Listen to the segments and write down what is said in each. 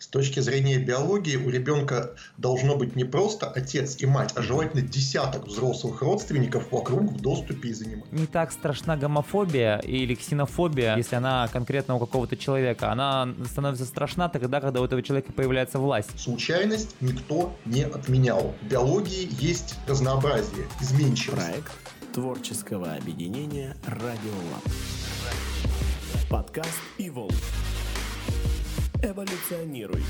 С точки зрения биологии у ребенка должно быть не просто отец и мать, а желательно десяток взрослых родственников вокруг в доступе и занимать. Не так страшна гомофобия или ксенофобия, если она конкретно у какого-то человека. Она становится страшна тогда, когда у этого человека появляется власть. Случайность никто не отменял. В биологии есть разнообразие, изменчивость. Проект творческого объединения «Радиолаб». Подкаст «Evolve». Эволюционируй.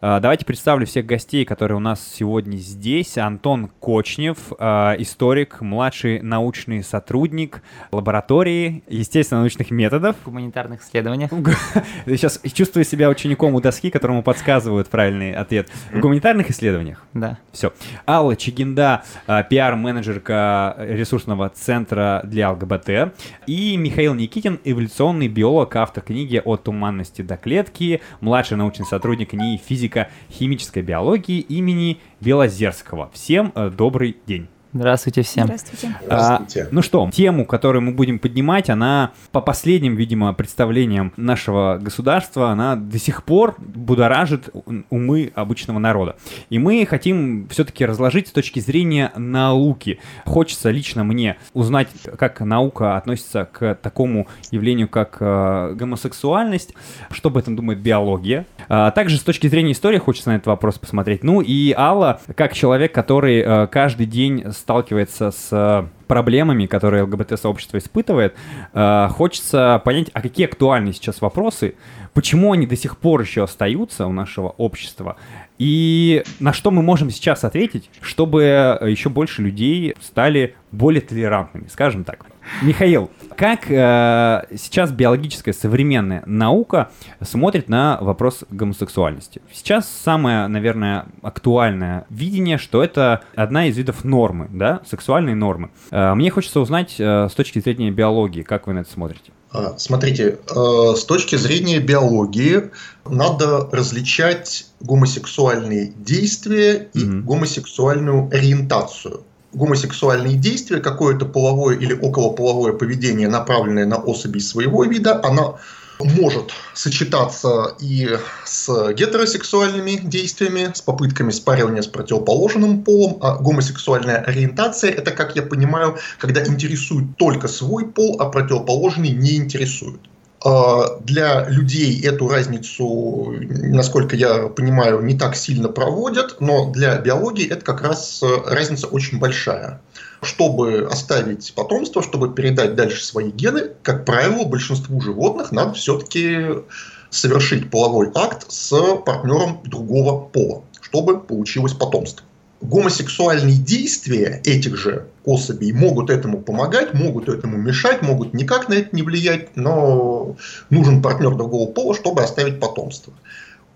Давайте представлю всех гостей, которые у нас сегодня здесь. Антон Кочнев, а, историк, младший научный сотрудник лаборатории естественно-научных методов. В гуманитарных исследованиях. Сейчас чувствую себя учеником у доски, которому подсказывают правильный ответ. В гуманитарных исследованиях? Да. Все. Алла Чигинда, а, пиар-менеджерка ресурсного центра для ЛГБТ. И Михаил Никитин, эволюционный биолог, автор книги «От туманности до клетки», младший научный сотрудник НИИ физика физико-химической биологии имени Белозерского. Всем э, добрый день. Здравствуйте всем. Здравствуйте. Здравствуйте. А, ну что, тему, которую мы будем поднимать, она по последним, видимо, представлениям нашего государства, она до сих пор будоражит умы обычного народа. И мы хотим все-таки разложить с точки зрения науки. Хочется лично мне узнать, как наука относится к такому явлению, как э, гомосексуальность, что об этом думает биология. А, также с точки зрения истории хочется на этот вопрос посмотреть. Ну и Алла, как человек, который э, каждый день сталкивается с э, проблемами, которые ЛГБТ-сообщество испытывает, э, хочется понять, а какие актуальны сейчас вопросы, почему они до сих пор еще остаются у нашего общества, и на что мы можем сейчас ответить, чтобы еще больше людей стали более толерантными, скажем так. Михаил, как э, сейчас биологическая современная наука смотрит на вопрос гомосексуальности? Сейчас самое, наверное, актуальное видение, что это одна из видов нормы, да, сексуальной нормы. Э, мне хочется узнать э, с точки зрения биологии, как вы на это смотрите? А, смотрите, э, с точки зрения биологии надо различать гомосексуальные действия и mm-hmm. гомосексуальную ориентацию гомосексуальные действия, какое-то половое или околополовое поведение, направленное на особи своего вида, оно может сочетаться и с гетеросексуальными действиями, с попытками спаривания с противоположным полом, а гомосексуальная ориентация – это, как я понимаю, когда интересует только свой пол, а противоположный не интересует. А, для людей эту разницу, насколько я понимаю, не так сильно проводят, но для биологии это как раз э, разница очень большая. Чтобы оставить потомство, чтобы передать дальше свои гены, как правило, большинству животных надо все-таки совершить половой акт с партнером другого пола, чтобы получилось потомство гомосексуальные действия этих же особей могут этому помогать, могут этому мешать, могут никак на это не влиять, но нужен партнер другого пола, чтобы оставить потомство.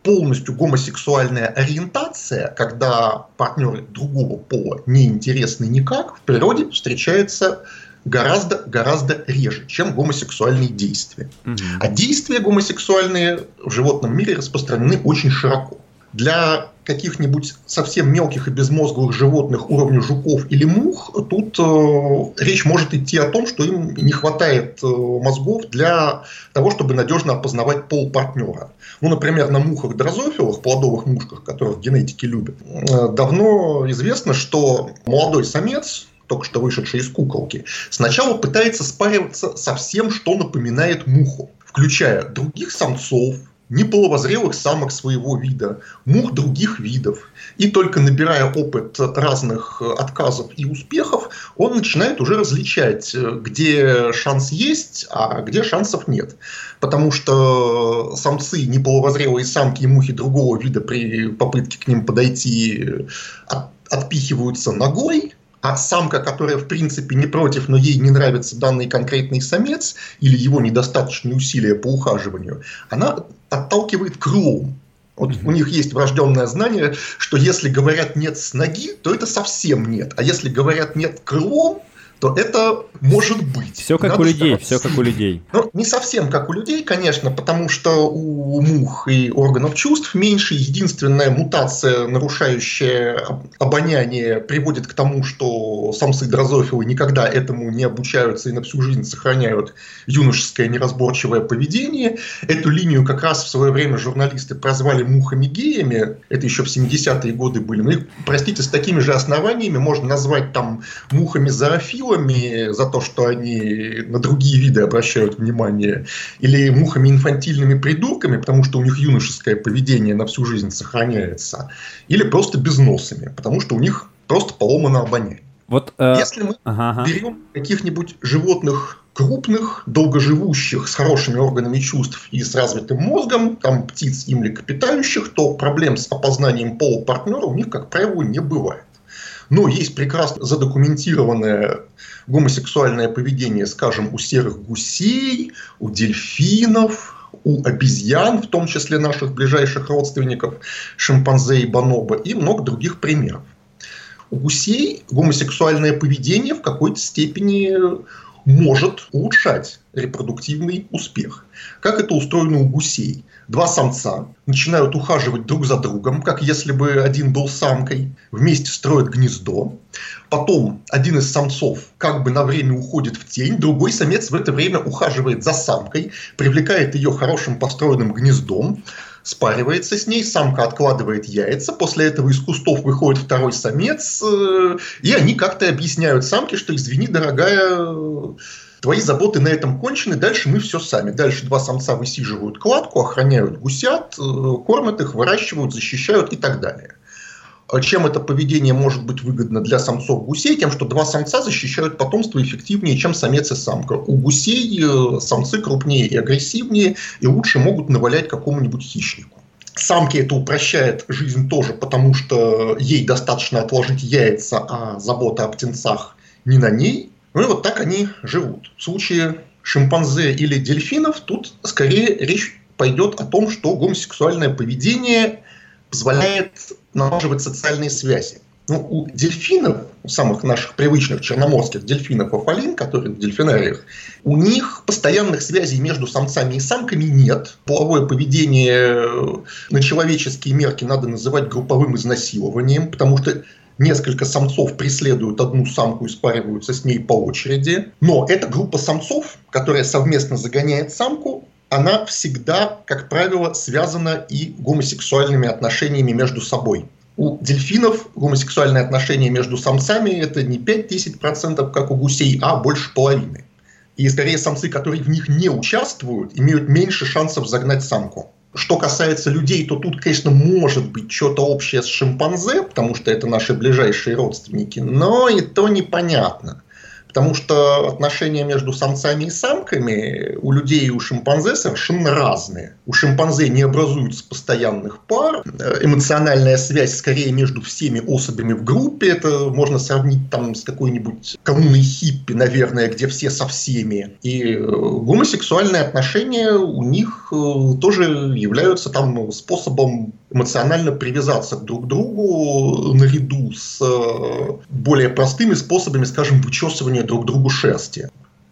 Полностью гомосексуальная ориентация, когда партнеры другого пола не интересны никак, в природе встречается гораздо-гораздо реже, чем гомосексуальные действия. Угу. А действия гомосексуальные в животном мире распространены очень широко. Для каких-нибудь совсем мелких и безмозглых животных уровня жуков или мух, тут э, речь может идти о том, что им не хватает э, мозгов для того, чтобы надежно опознавать пол партнера. Ну, например, на мухах-дрозофилах, плодовых мушках, которых генетики любят, э, давно известно, что молодой самец, только что вышедший из куколки, сначала пытается спариваться со всем, что напоминает муху, включая других самцов, неполовозрелых самок своего вида, мух других видов. И только набирая опыт разных отказов и успехов, он начинает уже различать, э, где шанс есть, а где шансов нет. Потому что самцы, неполовозрелые самки и мухи другого вида при попытке к ним подойти э, отпихиваются ногой, а самка, которая в принципе не против, но ей не нравится данный конкретный самец или его недостаточные усилия по ухаживанию, она отталкивает крылом. Вот mm-hmm. у них есть врожденное знание, что если говорят нет с ноги, то это совсем нет. А если говорят нет крылом, то это может быть. Все как Надо у людей, все как у людей. Ну, не совсем как у людей, конечно, потому что у мух и органов чувств меньше. Единственная мутация, нарушающая обоняние, приводит к тому, что самцы дрозофилы никогда этому не обучаются и на всю жизнь сохраняют юношеское неразборчивое поведение. Эту линию как раз в свое время журналисты прозвали мухами-геями. Это еще в 70-е годы были. Ну, простите, с такими же основаниями можно назвать там мухами-зоофилами за то, что они на другие виды обращают внимание, или мухами-инфантильными придурками, потому что у них юношеское поведение на всю жизнь сохраняется, или просто безносами, потому что у них просто поломано обоняние. Вот, э... Если мы ага, берем каких-нибудь животных крупных, долгоживущих, с хорошими органами чувств и с развитым мозгом, там птиц и млекопитающих, то проблем с опознанием полупартнера у них, как правило, не бывает. Но есть прекрасно задокументированное гомосексуальное поведение, скажем, у серых гусей, у дельфинов, у обезьян, в том числе наших ближайших родственников, шимпанзе и бонобо, и много других примеров. У гусей гомосексуальное поведение в какой-то степени может улучшать репродуктивный успех. Как это устроено у гусей? Два самца начинают ухаживать друг за другом, как если бы один был самкой, вместе строят гнездо. Потом один из самцов как бы на время уходит в тень, другой самец в это время ухаживает за самкой, привлекает ее хорошим построенным гнездом, спаривается с ней, самка откладывает яйца, после этого из кустов выходит второй самец, э, и они как-то объясняют самке, что извини, дорогая, твои заботы на этом кончены, дальше мы все сами. Дальше два самца высиживают кладку, охраняют гусят, э, кормят их, выращивают, защищают и так далее. А чем это поведение может быть выгодно для самцов гусей? Тем, что два самца защищают потомство эффективнее, чем самец и самка. У гусей э, самцы крупнее и агрессивнее, и лучше могут навалять какому-нибудь хищнику. Самке это упрощает жизнь тоже, потому что ей достаточно отложить яйца, а забота о птенцах не на ней. Ну и вот так они живут. В случае шимпанзе или дельфинов тут скорее речь пойдет о том, что гомосексуальное поведение позволяет налаживать социальные связи. Ну, у дельфинов, у самых наших привычных черноморских дельфинов афалин, которые в дельфинариях, у них постоянных связей между самцами и самками нет. Половое поведение на человеческие мерки надо называть групповым изнасилованием, потому что несколько самцов преследуют одну самку и спариваются с ней по очереди. Но эта группа самцов, которая совместно загоняет самку, она всегда, как правило, связана и гомосексуальными отношениями между собой. У дельфинов гомосексуальные отношения между самцами это не 5-10%, как у гусей, а больше половины. И скорее самцы, которые в них не участвуют, имеют меньше шансов загнать самку. Что касается людей, то тут, конечно, может быть что-то общее с шимпанзе, потому что это наши ближайшие родственники, но и то непонятно. Потому что отношения между самцами и самками у людей и у шимпанзе совершенно разные. У шимпанзе не образуются постоянных пар. Эмоциональная связь скорее между всеми особями в группе. Это можно сравнить там с какой-нибудь коммуной хиппи, наверное, где все со всеми. И э, гомосексуальные отношения у них э, тоже являются там способом эмоционально привязаться друг к другу наряду с э, более простыми способами, скажем, вычесывания друг другу шерсти.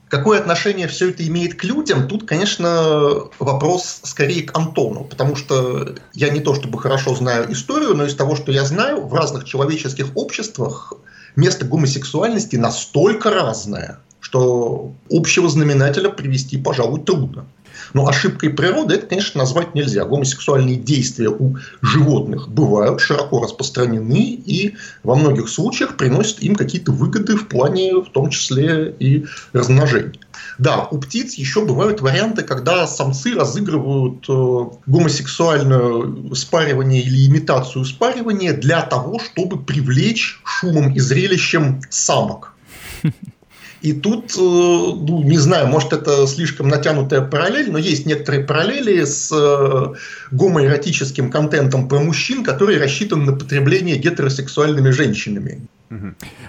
Какое отношение все это имеет к людям? Тут, конечно, вопрос скорее к Антону, потому что я не то чтобы хорошо знаю историю, но из того, что я знаю, в разных человеческих обществах место гомосексуальности настолько разное, что общего знаменателя привести, пожалуй, трудно. Но ошибкой природы это, конечно, назвать нельзя. Гомосексуальные действия у животных бывают, широко распространены и во многих случаях приносят им какие-то выгоды в плане, в том числе и размножения. Да, у птиц еще бывают варианты, когда самцы разыгрывают э, гомосексуальное спаривание или имитацию спаривания для того, чтобы привлечь шумом и зрелищем самок. И тут, э, ну, не знаю, может это слишком натянутая параллель, но есть некоторые параллели с э, гомоэротическим контентом про мужчин, который рассчитан на потребление гетеросексуальными женщинами.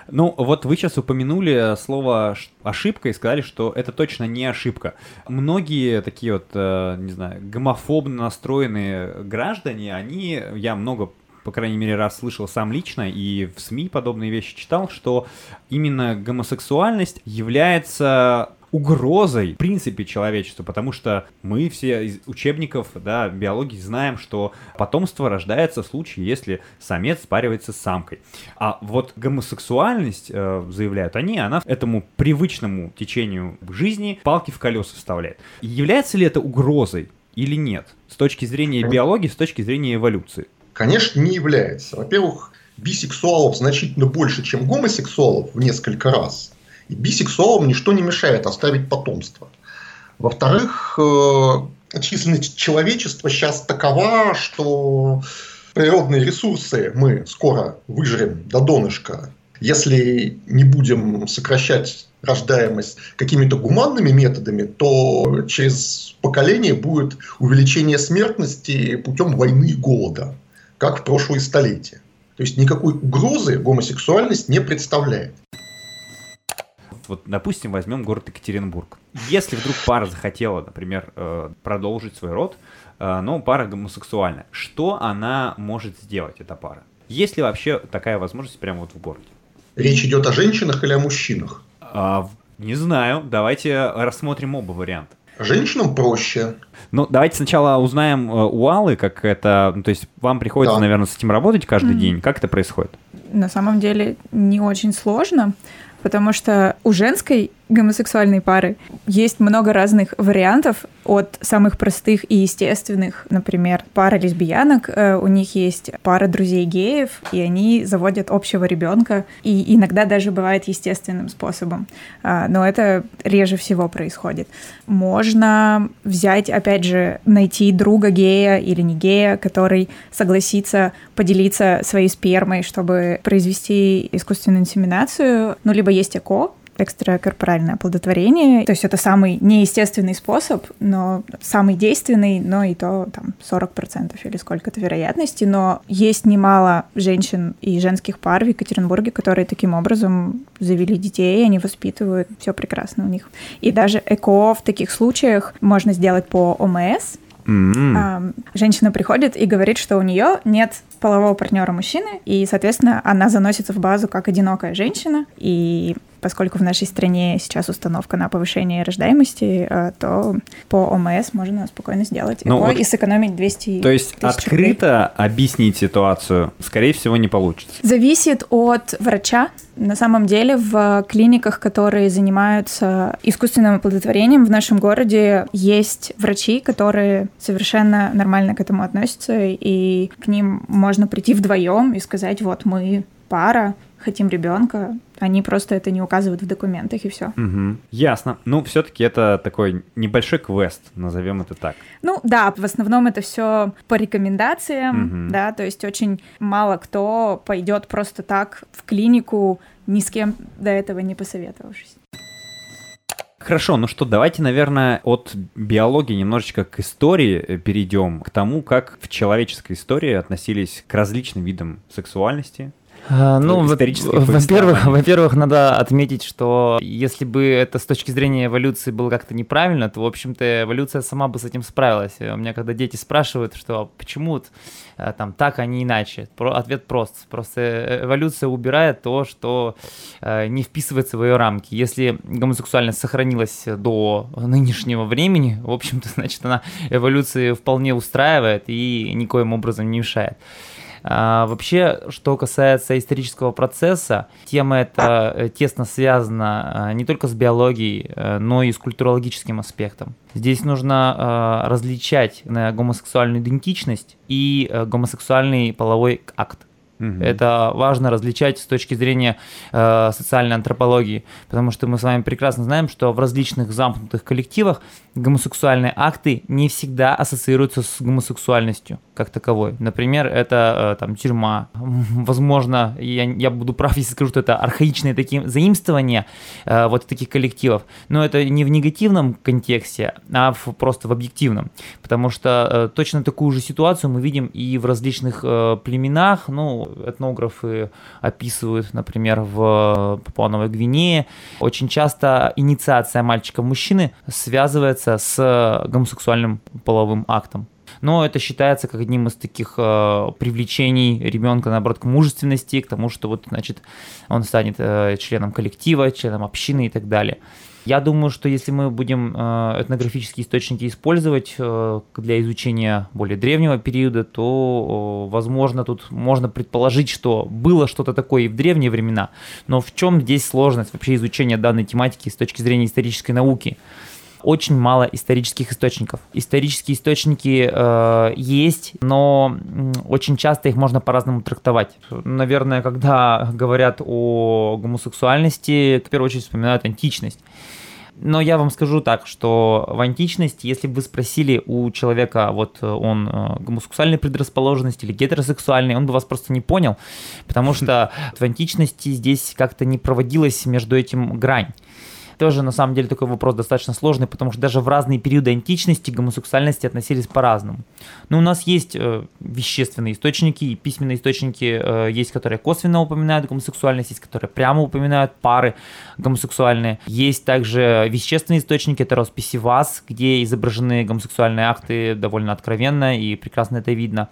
Ну, вот вы сейчас упомянули слово ошибка и сказали, что это точно не ошибка. Многие такие вот, э, не знаю, гомофобно настроенные граждане, они, я много по крайней мере, раз слышал сам лично и в СМИ подобные вещи читал, что именно гомосексуальность является угрозой в принципе человечеству, потому что мы все из учебников да, биологии знаем, что потомство рождается в случае, если самец спаривается с самкой. А вот гомосексуальность, э, заявляют они, она этому привычному течению жизни палки в колеса вставляет. Является ли это угрозой или нет? С точки зрения биологии, с точки зрения эволюции? Конечно, не является. Во-первых, бисексуалов значительно больше, чем гомосексуалов в несколько раз. И бисексуалам ничто не мешает оставить потомство. Во-вторых, э, численность человечества сейчас такова, что природные ресурсы мы скоро выжрем до донышка. Если не будем сокращать рождаемость какими-то гуманными методами, то через поколение будет увеличение смертности путем войны и голода, как в прошлые столетия. То есть никакой угрозы гомосексуальность не представляет вот, допустим, возьмем город Екатеринбург. Если вдруг пара захотела, например, э, продолжить свой род, э, но пара гомосексуальная, что она может сделать, эта пара? Есть ли вообще такая возможность прямо вот в городе? Речь идет о женщинах или о мужчинах? А, не знаю. Давайте рассмотрим оба варианта. Женщинам проще. Ну, давайте сначала узнаем э, у Аллы, как это... Ну, то есть вам приходится, да. наверное, с этим работать каждый mm-hmm. день. Как это происходит? На самом деле не очень сложно, потому что у женской гомосексуальной пары. Есть много разных вариантов от самых простых и естественных, например, пара лесбиянок, э, у них есть пара друзей геев, и они заводят общего ребенка, и иногда даже бывает естественным способом, а, но это реже всего происходит. Можно взять, опять же, найти друга гея или не гея, который согласится поделиться своей спермой, чтобы произвести искусственную инсеминацию, ну, либо есть ЭКО, экстракорпоральное оплодотворение. То есть это самый неестественный способ, но самый действенный, но и то там 40% или сколько-то вероятности. Но есть немало женщин и женских пар в Екатеринбурге, которые таким образом завели детей, они воспитывают, все прекрасно у них. И даже ЭКО в таких случаях можно сделать по ОМС, Mm-hmm. Женщина приходит и говорит, что у нее нет полового партнера мужчины, и, соответственно, она заносится в базу как одинокая женщина, и поскольку в нашей стране сейчас установка на повышение рождаемости, э, то по ОМС можно спокойно сделать ЭКО вот, и сэкономить 200 То есть открыто рублей. объяснить ситуацию, скорее всего, не получится? Зависит от врача. На самом деле в клиниках, которые занимаются искусственным оплодотворением в нашем городе, есть врачи, которые совершенно нормально к этому относятся, и к ним можно прийти вдвоем и сказать, вот мы пара, хотим ребенка, они просто это не указывают в документах и все. Угу. Ясно. Ну, все-таки это такой небольшой квест, назовем это так. Ну да, в основном это все по рекомендациям, угу. да, то есть очень мало кто пойдет просто так в клинику, ни с кем до этого не посоветовавшись. Хорошо, ну что, давайте, наверное, от биологии немножечко к истории э, перейдем, к тому, как в человеческой истории относились к различным видам сексуальности, ну, во-первых, во-первых, надо отметить, что если бы это с точки зрения эволюции было как-то неправильно, то, в общем-то, эволюция сама бы с этим справилась. У меня когда дети спрашивают, что почему э, там так, а не иначе, ответ прост. Просто э, эволюция убирает то, что э, не вписывается в ее рамки. Если гомосексуальность сохранилась до нынешнего времени, в общем-то, значит, она эволюции вполне устраивает и никоим образом не мешает. А, вообще, что касается исторического процесса, тема эта э, тесно связана а, не только с биологией, э, но и с культурологическим аспектом. Здесь нужно различать э, гомосексуальную идентичность и гомосексуальный половой акт. Это важно различать с точки зрения э, социальной антропологии, потому что мы с вами прекрасно знаем, что в различных замкнутых коллективах гомосексуальные акты не всегда ассоциируются с гомосексуальностью как таковой. Например, это э, там тюрьма. Возможно, я, я буду прав, если скажу, что это архаичные такие заимствования э, вот таких коллективов, но это не в негативном контексте, а в, просто в объективном, потому что э, точно такую же ситуацию мы видим и в различных э, племенах, ну, этнографы описывают, например, в Папуановой Гвинее. Очень часто инициация мальчика-мужчины связывается с гомосексуальным половым актом. но это считается как одним из таких э, привлечений ребенка, наоборот, к мужественности, к тому, что вот, значит, он станет э, членом коллектива, членом общины и так далее. Я думаю, что если мы будем э, этнографические источники использовать э, для изучения более древнего периода, то, возможно, тут можно предположить, что было что-то такое и в древние времена. Но в чем здесь сложность вообще изучения данной тематики с точки зрения исторической науки? Очень мало исторических источников. Исторические источники э, есть, но очень часто их можно по-разному трактовать. Наверное, когда говорят о гомосексуальности, в первую очередь вспоминают античность. Но я вам скажу так, что в античности, если бы вы спросили у человека, вот он э, гомосексуальной предрасположенности или гетеросексуальный, он бы вас просто не понял, потому что в античности здесь как-то не проводилась между этим грань тоже на самом деле такой вопрос достаточно сложный, потому что даже в разные периоды античности к гомосексуальности относились по-разному. Но у нас есть э, вещественные источники и письменные источники, э, есть, которые косвенно упоминают гомосексуальность, есть, которые прямо упоминают пары гомосексуальные. Есть также вещественные источники, это росписи ВАЗ, где изображены гомосексуальные акты довольно откровенно и прекрасно это видно.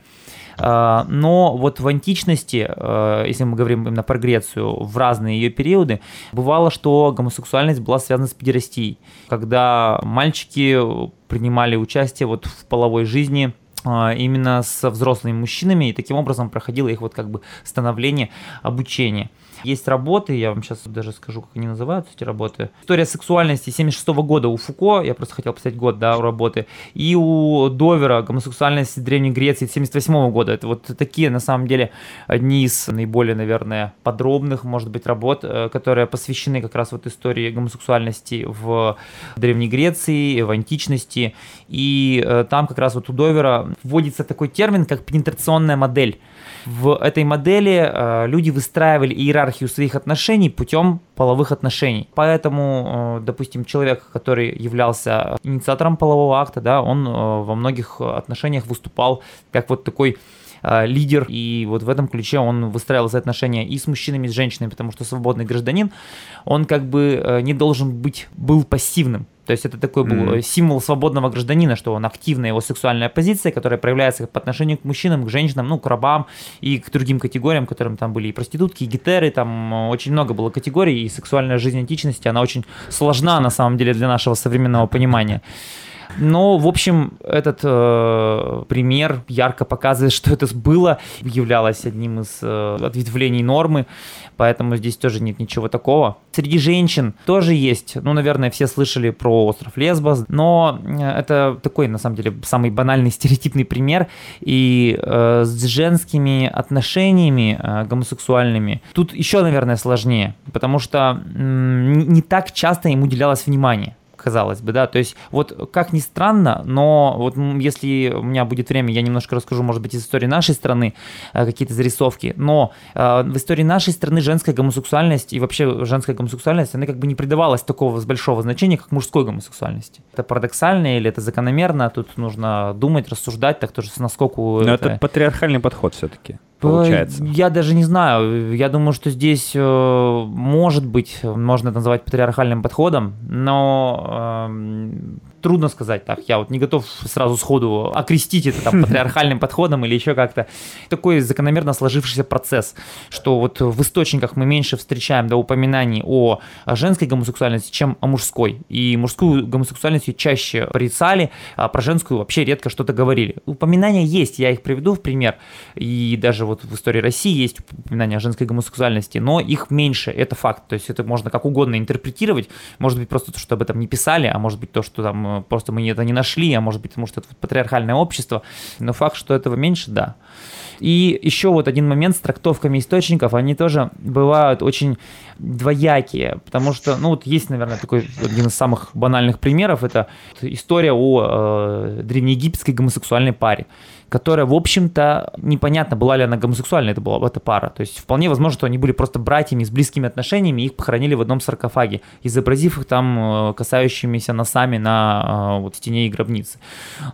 А, но вот в античности, а, если мы говорим именно про Грецию, в разные ее периоды, бывало, что гомосексуальность была связана с педерастией, когда мальчики принимали участие вот в половой жизни а, именно со взрослыми мужчинами, и таким образом проходило их вот как бы становление, обучение. Есть работы, я вам сейчас даже скажу, как они называются, эти работы. История сексуальности 76 года у Фуко, я просто хотел посмотреть год, да, у работы, и у Довера гомосексуальность Древней Греции 78 года. Это вот такие, на самом деле, одни из наиболее, наверное, подробных, может быть, работ, э, которые посвящены как раз вот истории гомосексуальности в Древней Греции, в античности. И э, там как раз вот у Довера вводится такой термин, как пенетрационная модель. В этой модели э, люди выстраивали иерархию своих отношений путем половых отношений. Поэтому, э, допустим, человек, который являлся инициатором полового акта, да, он э, во многих отношениях выступал как вот такой лидер, и вот в этом ключе он выстраивал отношения и с мужчинами, и с женщинами, потому что свободный гражданин, он как бы э, не должен быть, был пассивным, то есть это такой был mm-hmm. символ свободного гражданина, что он активная его сексуальная позиция, которая проявляется по отношению к мужчинам, к женщинам, ну, к рабам и к другим категориям, которым там были и проститутки, и гетеры, там э, очень много было категорий, и сексуальная жизнь античности, она очень сложна на самом деле для нашего современного понимания. Но, в общем, этот э, пример ярко показывает, что это было, являлось одним из э, ответвлений нормы, поэтому здесь тоже нет ничего такого. Среди женщин тоже есть, ну, наверное, все слышали про остров Лесбос, но э, это такой, на самом деле, самый банальный стереотипный пример, и э, с женскими отношениями э, гомосексуальными тут еще, наверное, сложнее, потому что э, не так часто им уделялось внимание казалось бы, да, то есть вот как ни странно, но вот если у меня будет время, я немножко расскажу, может быть, из истории нашей страны э, какие-то зарисовки, но э, в истории нашей страны женская гомосексуальность и вообще женская гомосексуальность, она как бы не придавалась такого большого значения, как мужской гомосексуальности. Это парадоксально или это закономерно, тут нужно думать, рассуждать, так тоже насколько... Но это, это патриархальный подход все-таки получается? Я даже не знаю. Я думаю, что здесь, э, может быть, можно это назвать патриархальным подходом, но эм, трудно сказать так. Я вот не готов сразу сходу окрестить это там патриархальным подходом или еще как-то. Такой закономерно сложившийся процесс, что вот в источниках мы меньше встречаем до упоминаний о женской гомосексуальности, чем о мужской. И мужскую гомосексуальность чаще порицали, а про женскую вообще редко что-то говорили. Упоминания есть, я их приведу в пример. И даже вот в истории России есть упоминания о женской гомосексуальности, но их меньше, это факт. То есть это можно как угодно интерпретировать. Может быть просто то, что об этом не писали, а может быть то, что там просто мы это не нашли, а может быть, потому что это патриархальное общество, но факт, что этого меньше, да. И еще вот один момент с трактовками источников, они тоже бывают очень двоякие, потому что, ну вот есть, наверное, такой один из самых банальных примеров, это история о э, древнеегипетской гомосексуальной паре которая, в общем-то, непонятно, была ли она гомосексуальная это была эта пара. То есть вполне возможно, что они были просто братьями с близкими отношениями, их похоронили в одном саркофаге, изобразив их там э, касающимися носами на э, вот, стене и гробнице.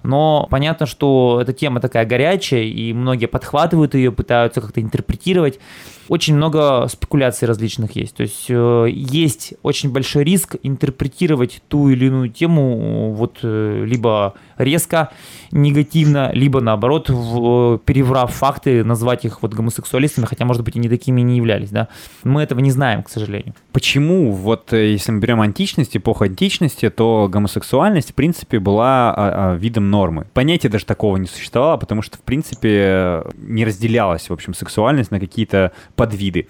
Но понятно, что эта тема такая горячая, и многие подхватывают ее, пытаются как-то интерпретировать очень много спекуляций различных есть. То есть э, есть очень большой риск интерпретировать ту или иную тему вот либо резко, негативно, либо наоборот, в, переврав факты, назвать их вот гомосексуалистами, хотя, может быть, они такими не являлись, да. Мы этого не знаем, к сожалению. Почему, вот э, если мы берем античность, эпоху античности, то гомосексуальность, в принципе, была а, а, видом нормы. Понятия даже такого не существовало, потому что, в принципе, не разделялась, в общем, сексуальность на какие-то подвиды.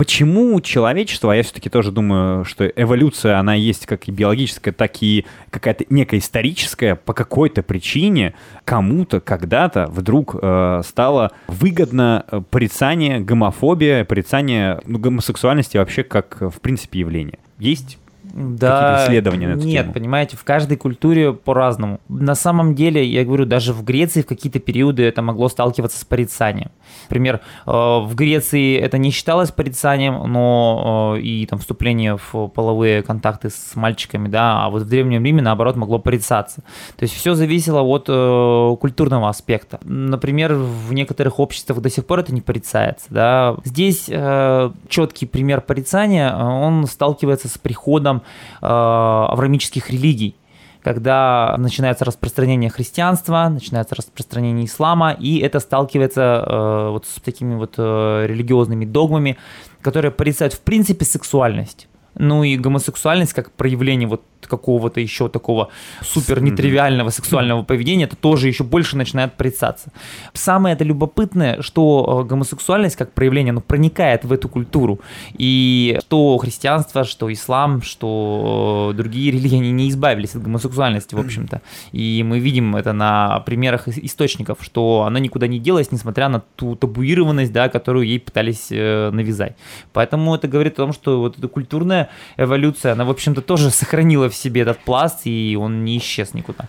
Почему человечество, а я все-таки тоже думаю, что эволюция, она есть как и биологическая, так и какая-то некая историческая, по какой-то причине кому-то когда-то вдруг э, стало выгодно э, порицание гомофобия, порицание ну, гомосексуальности вообще как, в принципе, явление. Есть да, исследования на эту Нет, тему? понимаете, в каждой культуре по-разному. На самом деле, я говорю, даже в Греции в какие-то периоды это могло сталкиваться с порицанием. Например, э, в Греции это не считалось порицанием, но э, и там вступление в половые контакты с мальчиками, да, а вот в Древнем Риме, наоборот, могло порицаться. То есть все зависело от э, культурного аспекта. Например, в некоторых обществах до сих пор это не порицается, да. Здесь четкий пример порицания, он сталкивается с приходом э, аврамических религий, когда начинается распространение христианства, начинается распространение ислама, и это сталкивается э, вот с такими вот э, религиозными догмами, которые порицают в принципе сексуальность. Ну и гомосексуальность как проявление вот какого-то еще такого супер нетривиального сексуального поведения, это тоже еще больше начинает порицаться. Самое это любопытное, что э, гомосексуальность как проявление, ну, проникает в эту культуру. И что христианство, что ислам, что другие религии, не избавились от гомосексуальности, в общем-то. И мы видим это на примерах источников, что она никуда не делась, несмотря на ту табуированность, да, которую ей пытались э, навязать. Поэтому это говорит о том, что вот эта эволюция, она, в общем-то, тоже сохранила в себе этот пласт, и он не исчез никуда.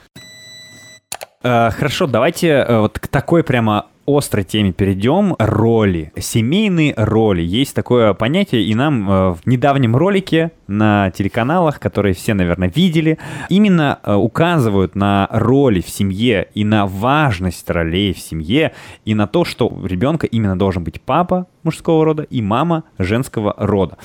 Э, хорошо, давайте э, вот к такой прямо острой теме перейдем. Роли. Семейные роли. Есть такое понятие, и нам э, в недавнем ролике на телеканалах, которые все, наверное, видели, именно э, указывают на роли в семье и на важность ролей в семье, и на то, что у ребенка именно должен быть папа мужского рода и мама женского рода.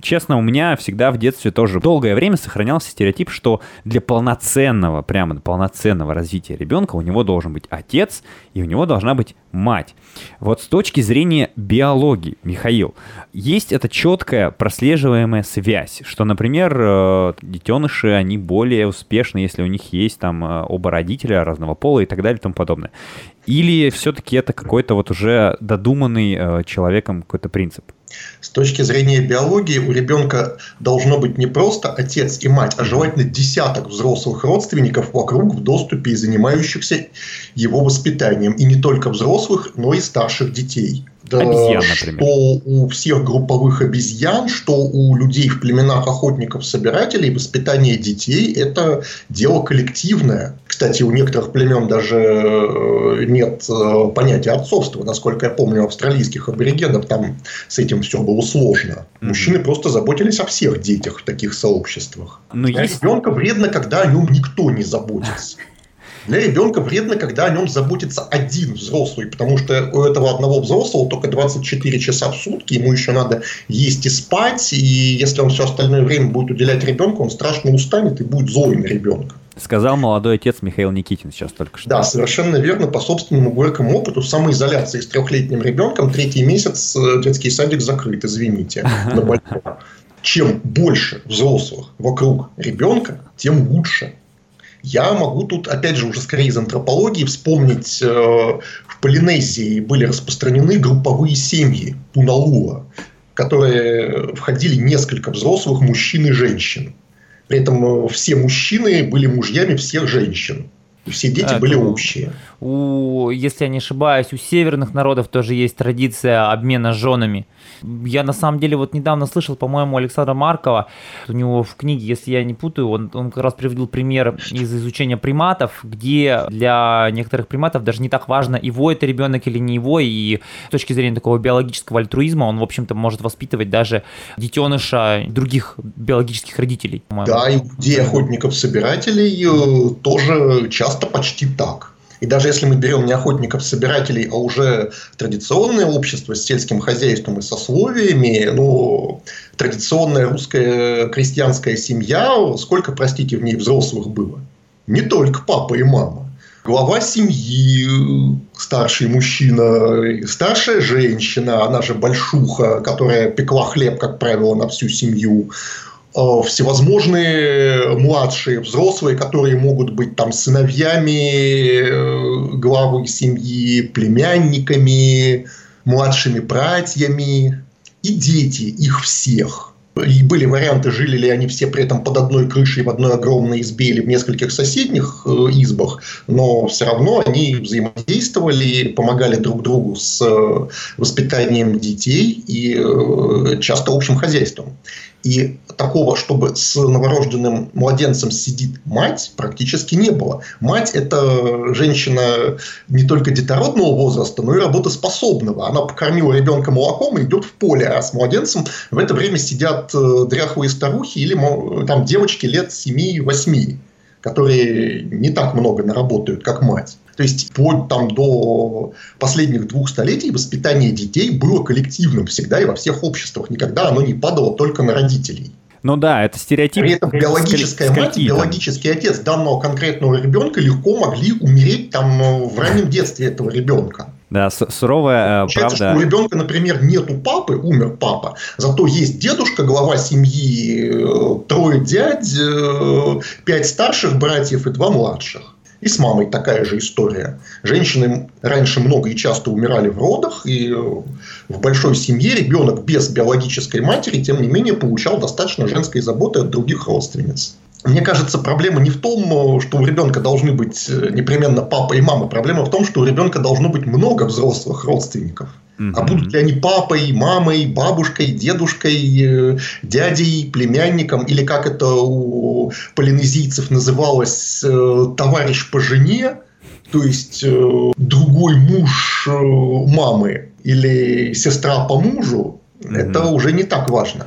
Честно, у меня всегда в детстве тоже долгое время сохранялся стереотип, что для полноценного, прямо полноценного развития ребенка у него должен быть отец, и у него должна быть мать. Вот с точки зрения биологии, Михаил, есть эта четкая прослеживаемая связь, что, например, э, детеныши, они более успешны, если у них есть там э, оба родителя разного пола и так далее и тому подобное. Или все-таки это какой-то вот уже додуманный э, человеком какой-то принцип? С точки зрения биологии у ребенка должно быть не просто отец и мать, а желательно десяток взрослых родственников вокруг в доступе и занимающихся его воспитанием. И не только взрослых, но и старших детей. Обезьян, например. Что у всех групповых обезьян, что у людей в племенах охотников-собирателей воспитание детей – это дело коллективное. Кстати, у некоторых племен даже э, нет э, понятия отцовства. Насколько я помню, у австралийских аборигенов там с этим все было сложно. Мужчины просто заботились о всех детях в таких сообществах. Но а есть... ребенка вредно, когда о нем никто не заботится. Для ребенка вредно, когда о нем заботится один взрослый, потому что у этого одного взрослого только 24 часа в сутки, ему еще надо есть и спать, и если он все остальное время будет уделять ребенку, он страшно устанет и будет злой на ребенка. Сказал молодой отец Михаил Никитин сейчас только что. Да, совершенно верно. По собственному горькому опыту самоизоляции с трехлетним ребенком третий месяц э, детский садик закрыт, извините. Чем больше взрослых вокруг ребенка, тем лучше. Я могу тут, опять же, уже скорее из антропологии вспомнить, э, в Полинезии были распространены групповые семьи Туналуа, которые входили несколько взрослых мужчин и женщин. При этом э, все мужчины были мужьями всех женщин. Все дети Это, были общие. У, если я не ошибаюсь, у северных народов тоже есть традиция обмена женами. Я на самом деле вот недавно слышал, по-моему, Александра Маркова, у него в книге, если я не путаю, он, он как раз приводил пример из изучения приматов, где для некоторых приматов даже не так важно, его это ребенок или не его, и с точки зрения такого биологического альтруизма он, в общем-то, может воспитывать даже детеныша других биологических родителей. Да, и где охотников-собирателей э, тоже часто почти так. И даже если мы берем не охотников-собирателей, а уже традиционное общество с сельским хозяйством и сословиями, ну, традиционная русская крестьянская семья, сколько, простите, в ней взрослых было? Не только папа и мама. Глава семьи, старший мужчина, старшая женщина, она же большуха, которая пекла хлеб, как правило, на всю семью, всевозможные младшие взрослые, которые могут быть там сыновьями э, главы семьи, племянниками, младшими братьями и дети их всех. И были варианты, жили ли они все при этом под одной крышей в одной огромной избе или в нескольких соседних э, избах, но все равно они взаимодействовали, помогали друг другу с воспитанием детей и часто общим хозяйством. И такого, чтобы с новорожденным младенцем сидит мать, практически не было. Мать – это женщина не только детородного возраста, но и работоспособного. Она покормила ребенка молоком и идет в поле, а с младенцем в это время сидят э, дряхлые старухи или там девочки лет 7-8 которые не так много наработают, как мать. То есть вплоть там до последних двух столетий воспитание детей было коллективным всегда и во всех обществах. Никогда оно не падало только на родителей. Ну да, это стереотип. При этом биологическая мать и биологический отец данного конкретного ребенка легко могли умереть там э, в раннем детстве этого ребенка. Да, суровая Получается, правда. что у ребенка, например, нету папы, умер папа, зато есть дедушка, глава семьи, э, трое дядь, э, пять старших братьев и два младших. И с мамой такая же история. Женщины раньше много и часто умирали в родах, и э, в большой семье ребенок без биологической матери, тем не менее, получал достаточно женской заботы от других родственниц. Мне кажется, проблема не в том, что у ребенка должны быть э, непременно папа и мама. Проблема в том, что у ребенка должно быть много взрослых родственников. А будут ли они папой, мамой, бабушкой, дедушкой, э, дядей, племянником, или как это у полинезийцев называлось, э, товарищ по жене, то есть другой муж мамы или сестра по мужу, угу. это уже не так важно.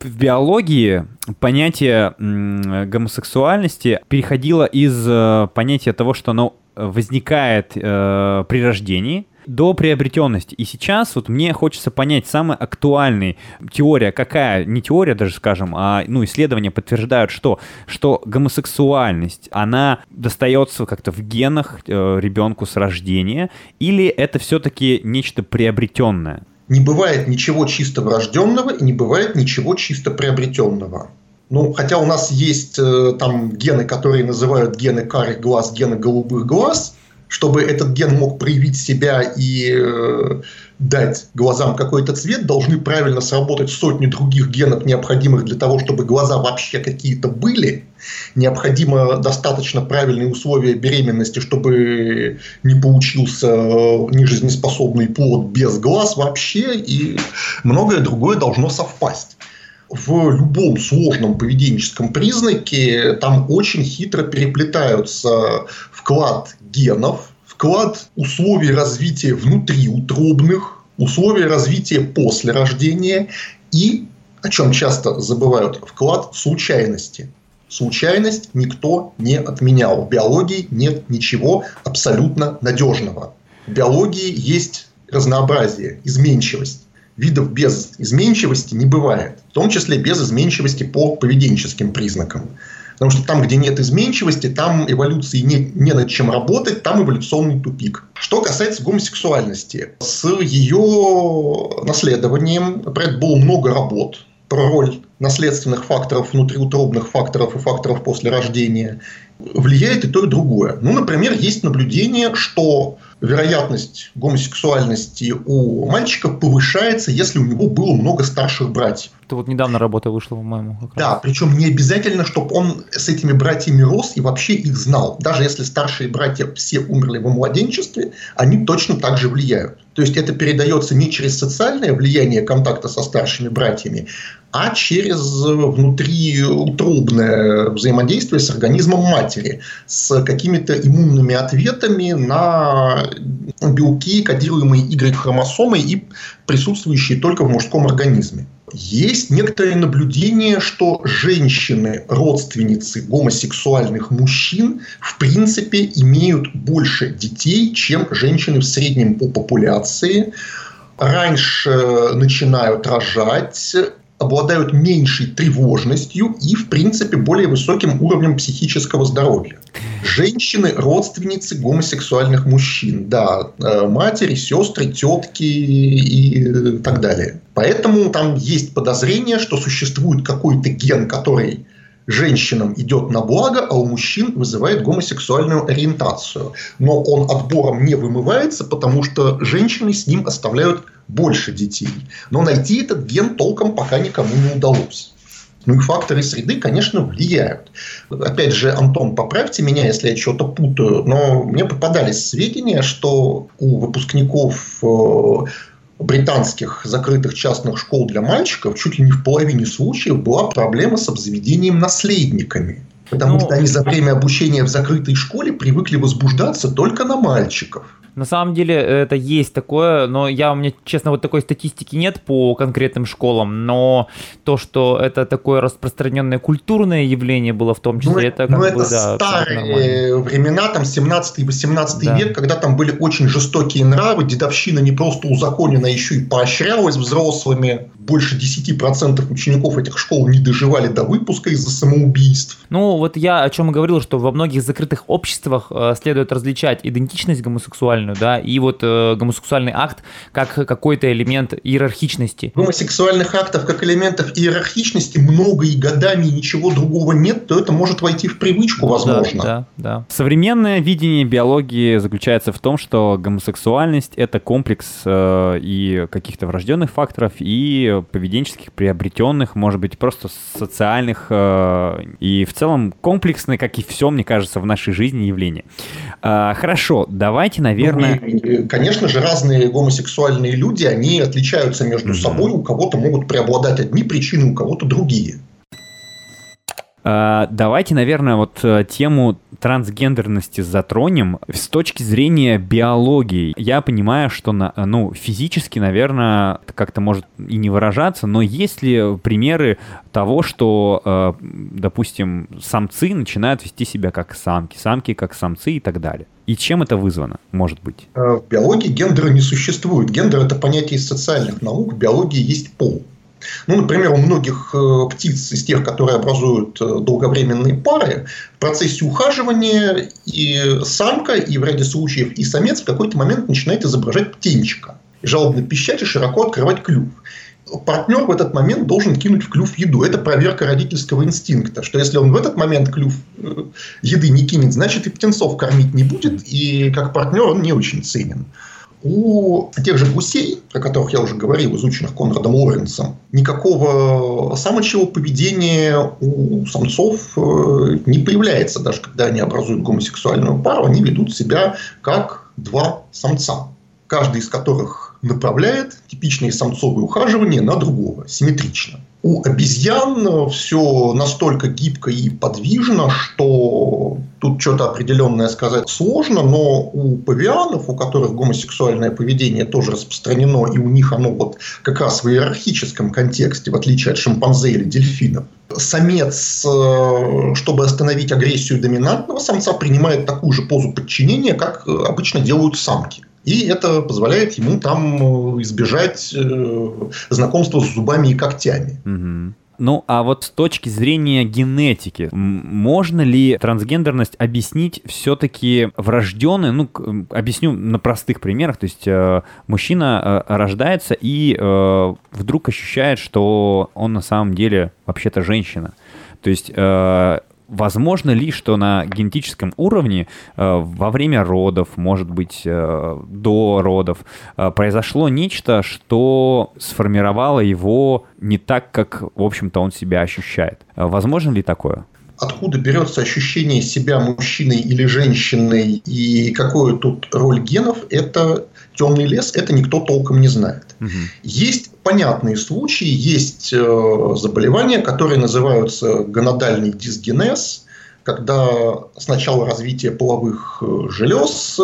В биологии понятие гомосексуальности переходило из э, понятия того, что оно возникает э, при рождении, до приобретенности. И сейчас вот мне хочется понять самый актуальный теория какая, не теория даже скажем, а ну исследования подтверждают, что что гомосексуальность она достается как-то в генах э, ребенку с рождения или это все-таки нечто приобретенное? не бывает ничего чисто врожденного и не бывает ничего чисто приобретенного. Ну, хотя у нас есть э, там гены, которые называют гены карих глаз, гены голубых глаз, чтобы этот ген мог проявить себя и э, дать глазам какой-то цвет, должны правильно сработать сотни других генов, необходимых для того, чтобы глаза вообще какие-то были. Необходимо достаточно правильные условия беременности, чтобы не получился э, нежизнеспособный плод без глаз вообще, и многое другое должно совпасть в любом сложном поведенческом признаке там очень хитро переплетаются вклад генов, вклад условий развития внутриутробных, условия развития после рождения и, о чем часто забывают, вклад случайности. Случайность никто не отменял. В биологии нет ничего абсолютно надежного. В биологии есть разнообразие, изменчивость. Видов без изменчивости не бывает. В том числе без изменчивости по поведенческим признакам. Потому что там, где нет изменчивости, там эволюции не, не над чем работать, там эволюционный тупик. Что касается гомосексуальности, с ее наследованием, например, было много работ про роль наследственных факторов, внутриутробных факторов и факторов после рождения, влияет и то, и другое. Ну, например, есть наблюдение, что вероятность гомосексуальности у мальчика повышается, если у него было много старших братьев. Это вот недавно работа вышла, по-моему. Да, причем не обязательно, чтобы он с этими братьями рос и вообще их знал. Даже если старшие братья все умерли во младенчестве, они точно так же влияют. То есть это передается не через социальное влияние контакта со старшими братьями, а через внутриутробное взаимодействие с организмом матери, с какими-то иммунными ответами на белки, кодируемые Y-хромосомой и присутствующие только в мужском организме. Есть некоторые наблюдения, что женщины, родственницы гомосексуальных мужчин, в принципе, имеют больше детей, чем женщины в среднем по популяции. Раньше начинают рожать, обладают меньшей тревожностью и, в принципе, более высоким уровнем психического здоровья. Женщины – родственницы гомосексуальных мужчин. Да, э, матери, сестры, тетки и так далее. Поэтому там есть подозрение, что существует какой-то ген, который женщинам идет на благо, а у мужчин вызывает гомосексуальную ориентацию. Но он отбором не вымывается, потому что женщины с ним оставляют больше детей. Но найти этот ген толком пока никому не удалось. Ну и факторы среды, конечно, влияют. Опять же, Антон, поправьте меня, если я что-то путаю, но мне попадались сведения, что у выпускников э, британских закрытых частных школ для мальчиков чуть ли не в половине случаев была проблема с обзаведением наследниками. Потому ну, что они за время обучения в закрытой школе привыкли возбуждаться только на мальчиков. На самом деле это есть такое, но я у меня, честно, вот такой статистики нет по конкретным школам, но то, что это такое распространенное культурное явление было в том числе, ну, это как ну, бы, это да, старые времена, там 17 18 да. век, когда там были очень жестокие нравы, дедовщина не просто узаконена, еще и поощрялась взрослыми. Больше 10% учеников этих школ не доживали до выпуска из-за самоубийств. Ну, вот я о чем и говорил, что во многих закрытых обществах э, следует различать идентичность гомосексуальную да, и вот э, гомосексуальный акт как какой-то элемент иерархичности. Гомосексуальных актов как элементов иерархичности много и годами ничего другого нет, то это может войти в привычку, возможно. Да, да, да. Современное видение биологии заключается в том, что гомосексуальность — это комплекс э, и каких-то врожденных факторов, и поведенческих, приобретенных, может быть, просто социальных, э, и в целом комплексное, как и все, мне кажется, в нашей жизни явление. Э, хорошо, давайте, наверное, наверное... конечно же, разные гомосексуальные люди, они отличаются между mm-hmm. собой. У кого-то могут преобладать одни причины, у кого-то другие. А, давайте, наверное, вот э, тему трансгендерности затронем с точки зрения биологии. Я понимаю, что на, ну, физически, наверное, как-то может и не выражаться, но есть ли примеры того, что, э, допустим, самцы начинают вести себя как самки, самки как самцы и так далее? И чем это вызвано, может быть? Э, в биологии гендера не существует. Гендер – это понятие из социальных наук. В биологии есть пол. Ну, например, у многих э, птиц из тех, которые образуют э, долговременные пары, в процессе ухаживания и самка, и в ряде случаев и самец в какой-то момент начинает изображать птенчика. Жалобно пищать и широко открывать клюв партнер в этот момент должен кинуть в клюв еду. Это проверка родительского инстинкта, что если он в этот момент клюв э, еды не кинет, значит и птенцов кормить не будет, и как партнер он не очень ценен. У тех же гусей, о которых я уже говорил, изученных Конрадом Лоренцем, никакого самочего поведения у самцов э, не появляется. Даже когда они образуют гомосексуальную пару, они ведут себя как два самца, каждый из которых направляет типичные самцовые ухаживания на другого, симметрично. У обезьян все настолько гибко и подвижно, что тут что-то определенное сказать сложно, но у павианов, у которых гомосексуальное поведение тоже распространено, и у них оно вот как раз в иерархическом контексте, в отличие от шимпанзе или дельфинов, самец, э, чтобы остановить агрессию доминантного самца, принимает такую же позу подчинения, как обычно делают самки. И это позволяет ему там э, избежать э, знакомства с зубами и когтями. Угу. Ну, а вот с точки зрения генетики, можно ли трансгендерность объяснить все-таки врожденной? Ну, объясню на простых примерах. То есть э, мужчина э, рождается и э, вдруг ощущает, что он на самом деле вообще-то женщина. То есть э, возможно ли, что на генетическом уровне э, во время родов, может быть, э, до родов, э, произошло нечто, что сформировало его не так, как, в общем-то, он себя ощущает? Э, возможно ли такое? откуда берется ощущение себя мужчиной или женщиной и какую тут роль генов, это темный лес, это никто толком не знает. Угу. Есть понятные случаи, есть э, заболевания, которые называются гонадальный дисгенез, когда сначала развитие половых э, желез,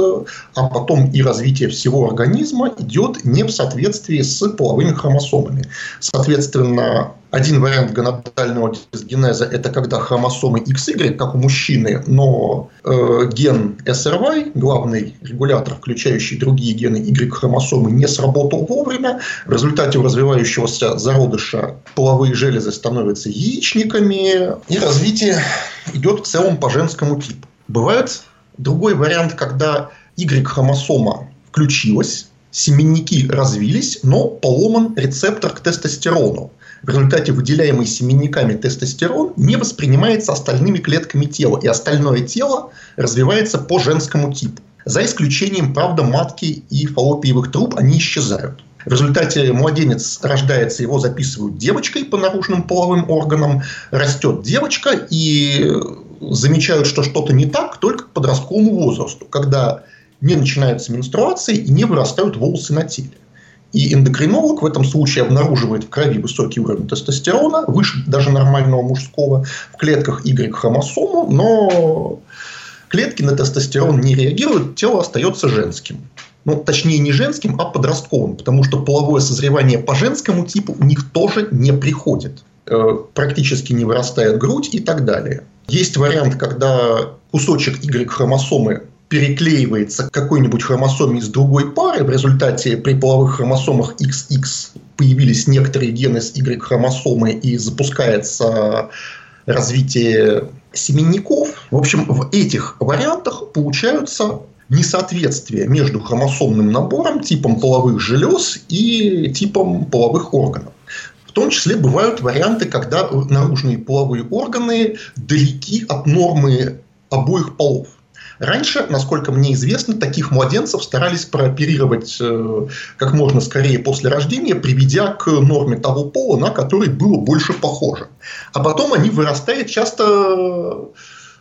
а потом и развитие всего организма идет не в соответствии с половыми хромосомами. Соответственно, один вариант гонадального дисгенеза – это когда хромосомы XY, как у мужчины, но э, ген SRY, главный регулятор, включающий другие гены Y-хромосомы, не сработал вовремя. В результате у развивающегося зародыша половые железы становятся яичниками, и развитие идет в целом по женскому типу. Бывает другой вариант, когда Y-хромосома включилась, семенники развились, но поломан рецептор к тестостерону в результате выделяемый семенниками тестостерон не воспринимается остальными клетками тела, и остальное тело развивается по женскому типу. За исключением, правда, матки и фаллопиевых труб, они исчезают. В результате младенец рождается, его записывают девочкой по наружным половым органам, растет девочка и замечают, что что-то не так только к подростковому возрасту, когда не начинаются менструации и не вырастают волосы на теле. И эндокринолог в этом случае обнаруживает в крови высокий уровень тестостерона, выше даже нормального мужского, в клетках Y-хромосому, но клетки на тестостерон не реагируют, тело остается женским. Ну, точнее, не женским, а подростковым, потому что половое созревание по женскому типу у них тоже не приходит. Э, практически не вырастает грудь и так далее. Есть вариант, когда кусочек Y-хромосомы переклеивается к какой-нибудь хромосоме из другой пары, в результате при половых хромосомах XX появились некоторые гены с Y-хромосомы и запускается развитие семенников. В общем, в этих вариантах получаются несоответствия между хромосомным набором, типом половых желез и типом половых органов. В том числе бывают варианты, когда наружные половые органы далеки от нормы обоих полов. Раньше, насколько мне известно, таких младенцев старались прооперировать э, как можно скорее после рождения, приведя к норме того пола, на который было больше похоже. А потом они, вырастая, часто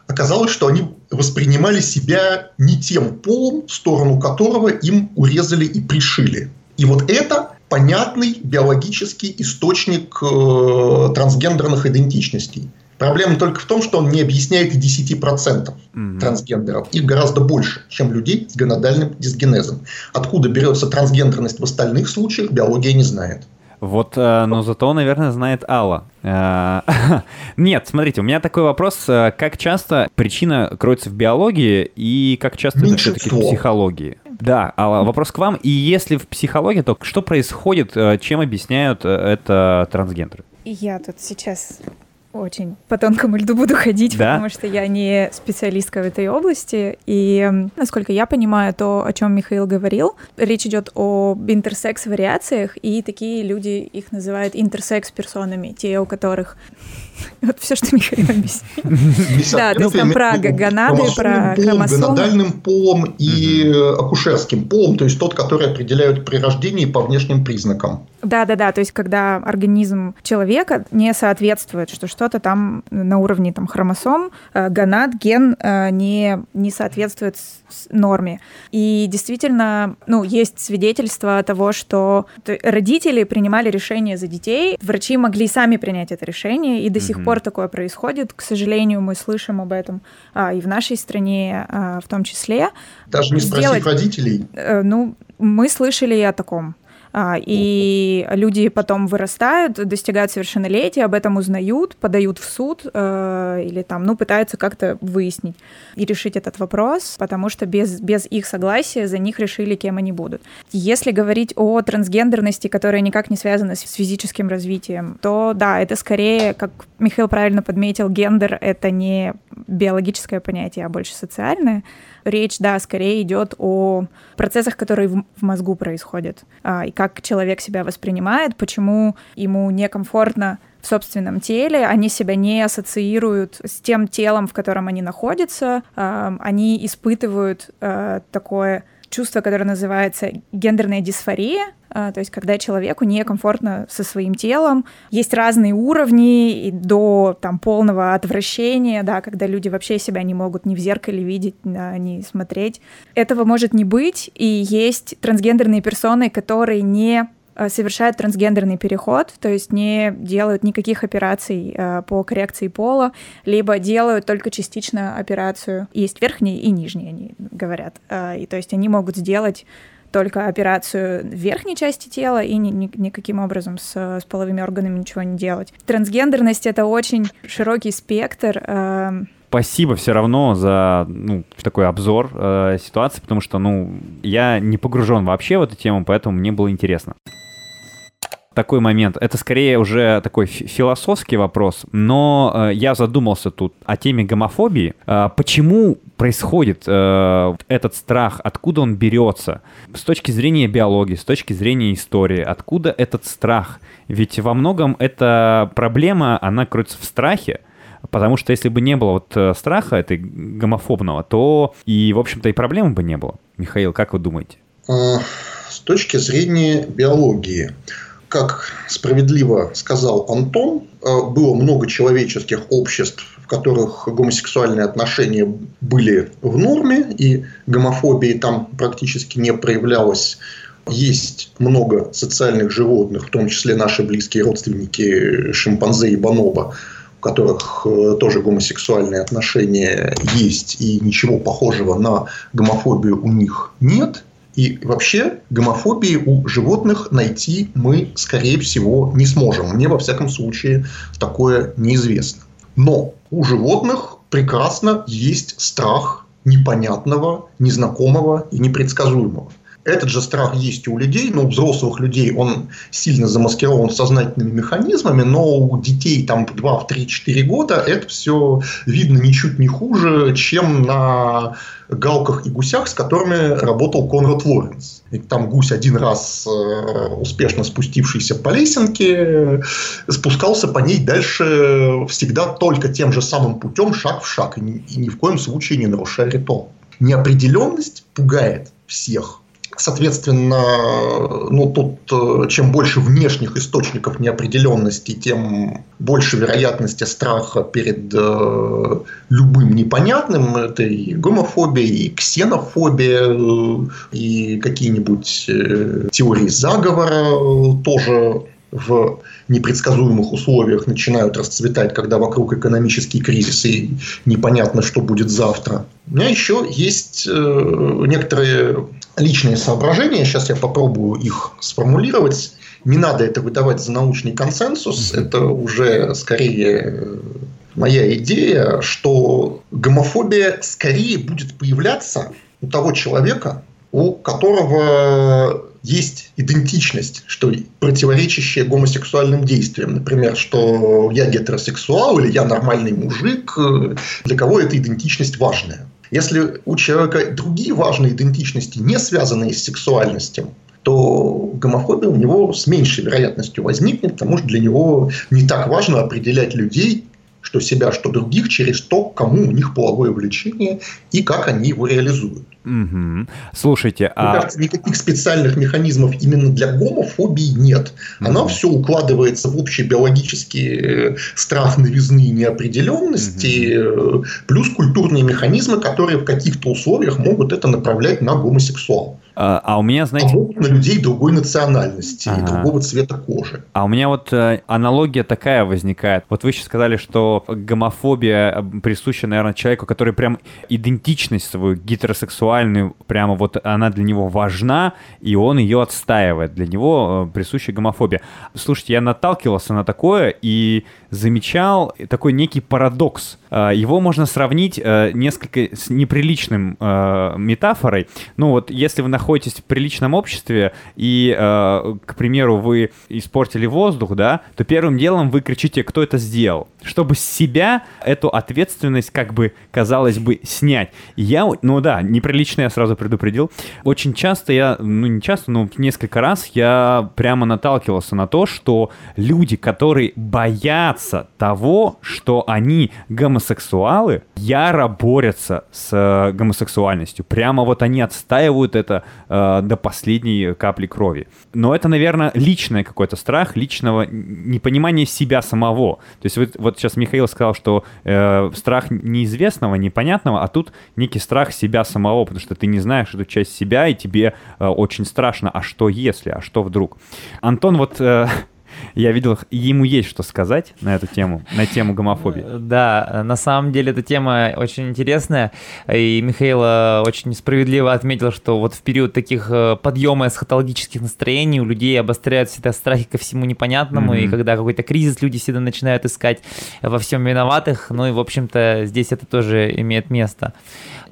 оказалось, что они воспринимали себя не тем полом, сторону которого им урезали и пришили. И вот это понятный биологический источник э, трансгендерных идентичностей. Проблема только в том, что он не объясняет и 10% mm-hmm. трансгендеров. Их гораздо больше, чем людей с гонадальным дисгенезом. Откуда берется трансгендерность в остальных случаях, биология не знает. Вот, э, но зато, наверное, знает Алла. Э, нет, смотрите, у меня такой вопрос. Э, как часто причина кроется в биологии и как часто это все-таки в психологии? Да, Алла, вопрос к вам. И если в психологии, то что происходит, чем объясняют это трансгендеры? Я тут сейчас очень по тонкому льду буду ходить, да? потому что я не специалистка в этой области. И, насколько я понимаю, то, о чем Михаил говорил, речь идет об интерсекс-вариациях, и такие люди их называют интерсекс-персонами, те, у которых Вот все, что Михаил объяснил. Да, то есть там про гонады, про хромосомы. Гонадальным полом и акушерским полом, то есть тот, который определяют при рождении по внешним признакам. Да, да, да. То есть, когда организм человека не соответствует, что что-то там на уровне там, хромосом, э, гонад, ген э, не, не соответствует норме. И действительно, ну, есть свидетельство того, что родители принимали решение за детей, врачи могли сами принять это решение, и до сих пор такое происходит. К сожалению, мы слышим об этом а, и в нашей стране а, в том числе. Даже не спросив Сделать, родителей? Э, ну, мы слышали и о таком. А, и люди потом вырастают, достигают совершеннолетия, об этом узнают, подают в суд э, или там, ну, пытаются как-то выяснить и решить этот вопрос, потому что без, без их согласия за них решили, кем они будут. Если говорить о трансгендерности, которая никак не связана с, с физическим развитием, то да, это скорее, как Михаил правильно подметил, гендер — это не биологическое понятие, а больше социальное. Речь, да, скорее идет о процессах, которые в, мозгу происходят, а, и как человек себя воспринимает, почему ему некомфортно в собственном теле, они себя не ассоциируют с тем телом, в котором они находятся, а, они испытывают а, такое чувство, которое называется гендерная дисфория, а, то есть когда человеку некомфортно со своим телом. Есть разные уровни и до там, полного отвращения, да, когда люди вообще себя не могут ни в зеркале видеть, ни смотреть. Этого может не быть, и есть трансгендерные персоны, которые не совершают трансгендерный переход, то есть не делают никаких операций э, по коррекции пола, либо делают только частично операцию. Есть верхние и нижние, они говорят. Э, и то есть они могут сделать только операцию в верхней части тела и ни, ни, никаким образом с, с половыми органами ничего не делать. Трансгендерность — это очень широкий спектр. Спасибо все равно за ну, такой обзор э, ситуации, потому что ну, я не погружен вообще в эту тему, поэтому мне было интересно такой момент. Это скорее уже такой философский вопрос, но э, я задумался тут о теме гомофобии. Э, почему происходит э, этот страх? Откуда он берется? С точки зрения биологии, с точки зрения истории, откуда этот страх? Ведь во многом эта проблема, она кроется в страхе, Потому что если бы не было вот э, страха этой гомофобного, то и, в общем-то, и проблемы бы не было. Михаил, как вы думаете? А, с точки зрения биологии, как справедливо сказал Антон, э, было много человеческих обществ, в которых гомосексуальные отношения были в норме, и гомофобии там практически не проявлялось. Есть много социальных животных, в том числе наши близкие родственники шимпанзе и бонобо, у которых э, тоже гомосексуальные отношения есть, и ничего похожего на гомофобию у них нет – и вообще гомофобии у животных найти мы, скорее всего, не сможем. Мне, во всяком случае, такое неизвестно. Но у животных прекрасно есть страх непонятного, незнакомого и непредсказуемого. Этот же страх есть у людей, но у взрослых людей он сильно замаскирован сознательными механизмами, но у детей там 2, 3, 4 года это все видно ничуть не хуже, чем на галках и гусях, с которыми работал Конрад Лоренс. И там гусь один раз, э, успешно спустившийся по лесенке, спускался по ней дальше всегда только тем же самым путем, шаг в шаг, и ни, и ни в коем случае не нарушая ритуал. Неопределенность пугает всех. Соответственно, ну, тут э, чем больше внешних источников неопределенности, тем больше вероятности страха перед э, любым непонятным. Это и гомофобия, и ксенофобия, э, и какие-нибудь э, теории заговора э, тоже в непредсказуемых условиях начинают расцветать, когда вокруг экономический кризис и непонятно, что будет завтра. У меня еще есть э, некоторые личные соображения. Сейчас я попробую их сформулировать. Не надо это выдавать за научный консенсус. Это уже скорее моя идея, что гомофобия скорее будет появляться у того человека, у которого есть идентичность, что противоречащая гомосексуальным действиям. Например, что я гетеросексуал или я нормальный мужик, для кого эта идентичность важная. Если у человека другие важные идентичности, не связанные с сексуальностью, то гомофобия у него с меньшей вероятностью возникнет, потому что для него не так важно определять людей что себя, что других, через то, кому у них половое влечение и как они его реализуют. Угу. Слушайте, Мне а... кажется, никаких специальных механизмов именно для гомофобии нет. Она угу. все укладывается в общий биологический э, страх новизны и неопределенности, угу. плюс культурные механизмы, которые в каких-то условиях могут это направлять на гомосексуал. А, а у меня, знаете... А на людей другой национальности ага. и другого цвета кожи. А у меня вот э, аналогия такая возникает. Вот вы сейчас сказали, что гомофобия э, присуща, наверное, человеку, который прям идентичность свою гетеросексуальную, прямо вот она для него важна, и он ее отстаивает. Для него э, присуща гомофобия. Слушайте, я наталкивался на такое и замечал такой некий парадокс э, его можно сравнить э, несколько с неприличным э, метафорой. Ну вот, если вы находитесь в приличном обществе и, э, к примеру, вы испортили воздух, да, то первым делом вы кричите, кто это сделал, чтобы с себя эту ответственность, как бы, казалось бы, снять. Я, ну да, неприлично я сразу предупредил. Очень часто я, ну не часто, но несколько раз я прямо наталкивался на то, что люди, которые боятся того, что они гомосексуалы, яро борются с э, гомосексуальностью. Прямо вот они отстаивают это э, до последней капли крови. Но это, наверное, личный какой-то страх, личного непонимания себя самого. То есть вот, вот сейчас Михаил сказал, что э, страх неизвестного, непонятного, а тут некий страх себя самого, потому что ты не знаешь эту часть себя, и тебе э, очень страшно, а что если, а что вдруг. Антон вот э, я видел, ему есть что сказать на эту тему, на тему гомофобии. Да, на самом деле эта тема очень интересная, и Михаил э, очень справедливо отметил, что вот в период таких э, подъема эсхатологических настроений у людей обостряются всегда страхи ко всему непонятному, mm-hmm. и когда какой-то кризис, люди всегда начинают искать во всем виноватых, ну и, в общем-то, здесь это тоже имеет место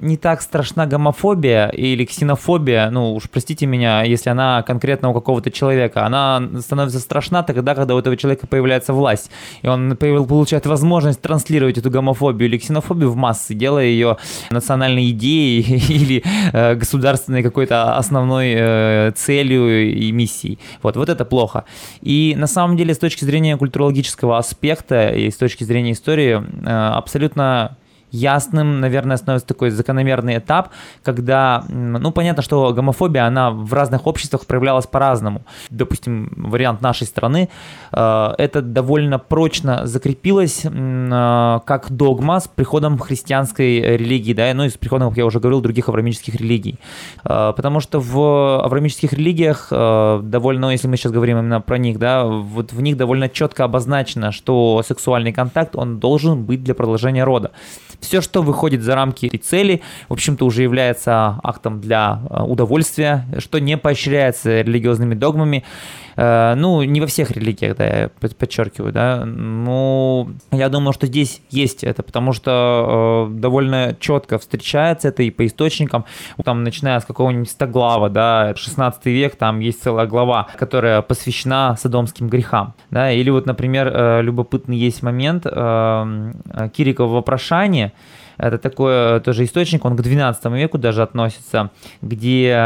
не так страшна гомофобия или ксенофобия, ну уж простите меня, если она конкретно у какого-то человека, она становится страшна тогда, когда у этого человека появляется власть, и он получает возможность транслировать эту гомофобию или ксенофобию в массы, делая ее национальной идеей или э, государственной какой-то основной э, целью и миссией. Вот, вот это плохо. И на самом деле с точки зрения культурологического аспекта и с точки зрения истории э, абсолютно ясным, наверное, становится такой закономерный этап, когда, ну, понятно, что гомофобия, она в разных обществах проявлялась по-разному. Допустим, вариант нашей страны, э, это довольно прочно закрепилось э, как догма с приходом христианской религии, да, ну и с приходом, как я уже говорил, других аврамических религий. Э, потому что в аврамических религиях довольно, ну, если мы сейчас говорим именно про них, да, вот в них довольно четко обозначено, что сексуальный контакт, он должен быть для продолжения рода. Все, что выходит за рамки этой цели, в общем-то, уже является актом для э, удовольствия, что не поощряется религиозными догмами. Э, ну, не во всех религиях, да, я подчеркиваю, да. Ну, я думаю, что здесь есть это, потому что э, довольно четко встречается это и по источникам, там, начиная с какого-нибудь Стоглава, да, 16 век, там есть целая глава, которая посвящена садомским грехам, да, или вот, например, любопытный есть момент Кирикова вопрошание, это такой э, тоже источник, он к 12 веку даже относится, где, э,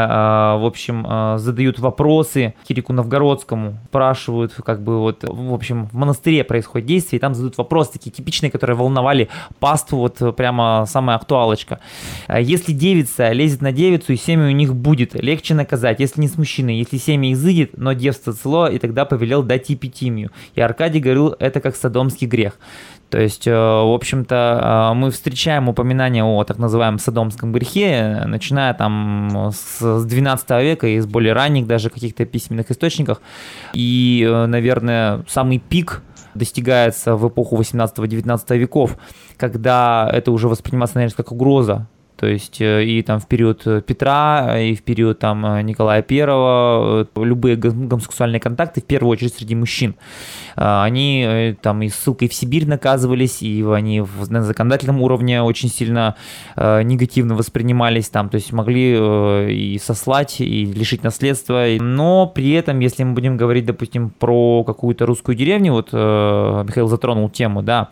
в общем, э, задают вопросы Кирику Новгородскому, спрашивают, как бы вот, в общем, в монастыре происходит действие, и там задают вопросы такие типичные, которые волновали паству, вот прямо самая актуалочка. Если девица лезет на девицу, и семя у них будет, легче наказать, если не с мужчиной, если семя изыдет, но девство цело, и тогда повелел дать эпитимию. И Аркадий говорил, это как садомский грех. То есть, э, в общем-то, э, мы встречаем упоминание о так называемом садомском грехе, начиная там с 12 века и с более ранних даже каких-то письменных источниках. И, э, наверное, самый пик достигается в эпоху 18-19 веков, когда это уже воспринимается, наверное, как угроза то есть э, и там в период э, Петра, и в период там э, Николая Первого, любые гомосексуальные контакты, в первую очередь среди мужчин, они там и ссылкой в Сибирь наказывались, и они на законодательном уровне очень сильно негативно воспринимались там, то есть могли и сослать, и лишить наследства. Но при этом, если мы будем говорить, допустим, про какую-то русскую деревню, вот Михаил затронул тему, да,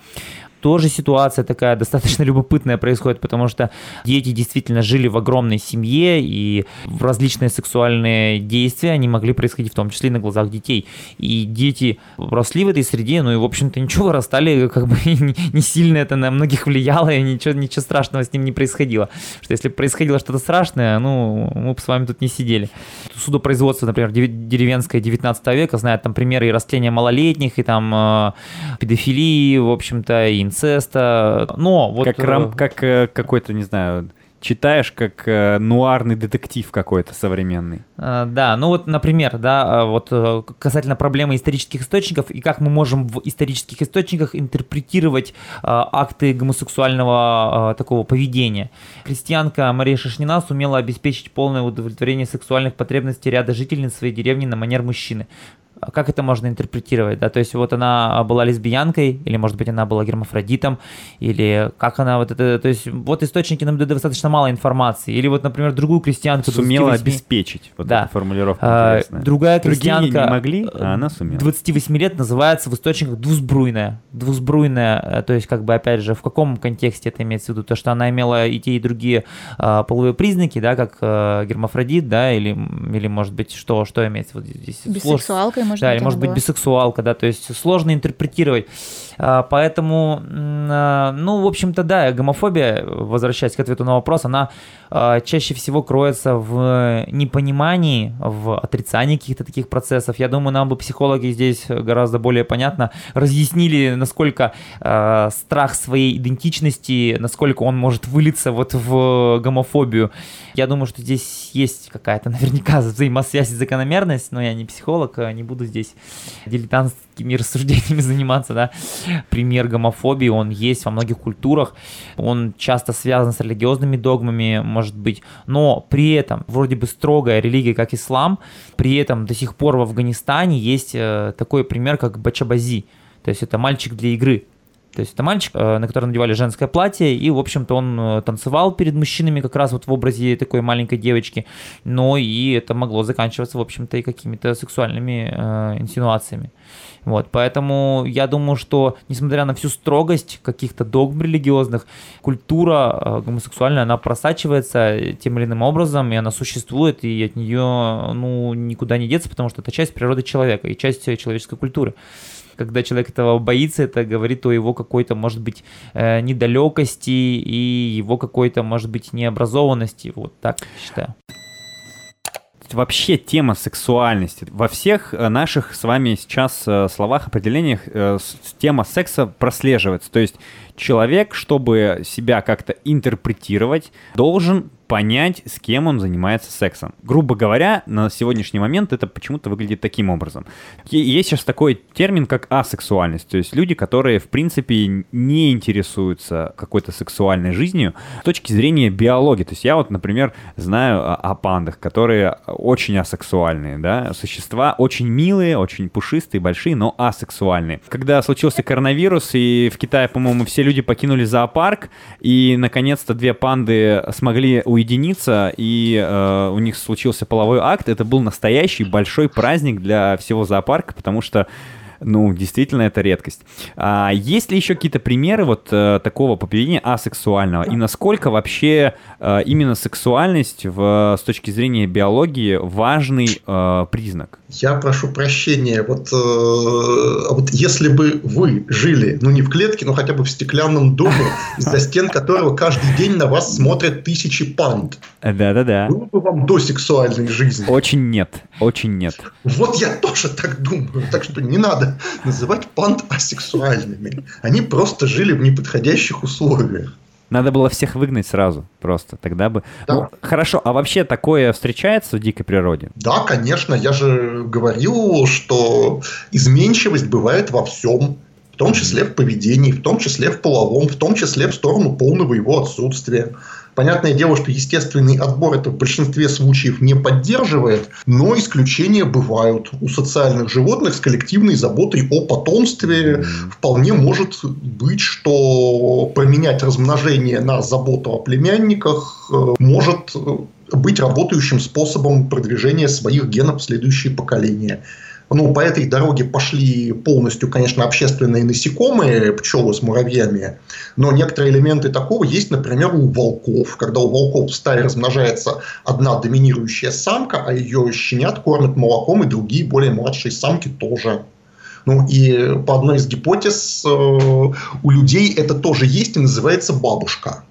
тоже ситуация такая достаточно любопытная происходит, потому что дети действительно жили в огромной семье, и различные сексуальные действия, они могли происходить в том числе и на глазах детей. И дети росли в этой среде, ну и, в общем-то, ничего, растали, как бы не сильно это на многих влияло, и ничего, ничего страшного с ним не происходило. Что если происходило что-то страшное, ну, мы бы с вами тут не сидели. Судопроизводство, например, деревенское 19 века, знает там примеры и растления малолетних, и там э, педофилии, в общем-то, и инцеста. Но вот... Как, рам, э, как э, какой-то, не знаю, читаешь как э, нуарный детектив какой-то современный. А, да, ну вот, например, да, вот касательно проблемы исторических источников и как мы можем в исторических источниках интерпретировать акты гомосексуального такого поведения. Крестьянка Мария Шашнина сумела обеспечить полное удовлетворение сексуальных потребностей ряда жительниц своей деревни на манер мужчины. Как это можно интерпретировать, да, то есть вот она была лесбиянкой, или, может быть, она была гермафродитом, или как она вот это, то есть вот источники нам дают достаточно мало информации, или вот, например, другую крестьянку... Сумела 28... обеспечить, вот да. эта формулировка а, интересная. Другая крестьянка... Другие не могли, а она сумела. 28 лет называется в источниках двузбруйная, двузбруйная, э, то есть как бы, опять же, в каком контексте это имеется в виду, то, что она имела и те, и другие а, половые признаки, да, как а, гермафродит, да, или, или может быть, что, что имеется вот здесь? Бисексуалкой, может да, быть, или может быть была. бисексуалка, да, то есть сложно интерпретировать. А, поэтому, а, ну, в общем-то, да, гомофобия, возвращаясь к ответу на вопрос, она а, чаще всего кроется в непонимании, в отрицании каких-то таких процессов. Я думаю, нам бы психологи здесь гораздо более понятно разъяснили, насколько страх своей идентичности, насколько он может вылиться вот в гомофобию. Я думаю, что здесь есть какая-то наверняка взаимосвязь и закономерность, но я не психолог, не буду здесь дилетантскими рассуждениями заниматься, да. Пример гомофобии, он есть во многих культурах, он часто связан с религиозными догмами, может быть, но при этом вроде бы строгая религия, как ислам, при этом до сих пор в Афганистане есть э, такой пример, как бачабази, то есть это мальчик для игры, то есть это мальчик, э, на который надевали женское платье, и, в общем-то, он э, танцевал перед мужчинами как раз вот в образе такой маленькой девочки, но и это могло заканчиваться, в общем-то, и какими-то сексуальными э, инсинуациями. Вот, поэтому я думаю, что, несмотря на всю строгость каких-то догм религиозных, культура э, гомосексуальная, она просачивается тем или иным образом, и она существует, и от нее, ну, никуда не деться, потому что это часть природы человека и часть человеческой культуры когда человек этого боится, это говорит о его какой-то, может быть, э, недалекости и его какой-то, может быть, необразованности. Вот так считаю вообще тема сексуальности. Во всех э, наших с вами сейчас э, словах, определениях тема секса прослеживается. То есть человек, чтобы себя как-то интерпретировать, должен понять, с кем он занимается сексом. Грубо говоря, на сегодняшний момент это почему-то выглядит таким образом. Есть сейчас такой термин, как асексуальность, то есть люди, которые, в принципе, не интересуются какой-то сексуальной жизнью с точки зрения биологии. То есть я вот, например, знаю о, пандах, которые очень асексуальные, да, существа очень милые, очень пушистые, большие, но асексуальные. Когда случился коронавирус, и в Китае, по-моему, все люди покинули зоопарк, и, наконец-то, две панды смогли уединиться, и э, у них случился половой акт, это был настоящий большой праздник для всего зоопарка, потому что ну, действительно, это редкость. А есть ли еще какие-то примеры вот э, такого поведения асексуального? И насколько вообще э, именно сексуальность в, с точки зрения биологии важный э, признак? Я прошу прощения, вот, э, вот если бы вы жили, ну не в клетке, но хотя бы в стеклянном доме, из-за стен которого каждый день на вас смотрят тысячи панд. Да-да-да. Было бы вам до сексуальной жизни? Очень нет, очень нет. Вот я тоже так думаю, так что не надо называть панд асексуальными. Они просто жили в неподходящих условиях. Надо было всех выгнать сразу просто, тогда бы... Да. Ну, хорошо, а вообще такое встречается в дикой природе? Да, конечно, я же говорил, что изменчивость бывает во всем, в том числе в поведении, в том числе в половом, в том числе в сторону полного его отсутствия. Понятное дело, что естественный отбор это в большинстве случаев не поддерживает, но исключения бывают. У социальных животных с коллективной заботой о потомстве вполне может быть, что променять размножение на заботу о племянниках э, может быть работающим способом продвижения своих генов в следующие поколения. Ну, по этой дороге пошли полностью, конечно, общественные насекомые, пчелы с муравьями, но некоторые элементы такого есть, например, у волков. Когда у волков в стае размножается одна доминирующая самка, а ее щенят кормят молоком, и другие более младшие самки тоже. Ну и по одной из гипотез э, у людей это тоже есть и называется бабушка.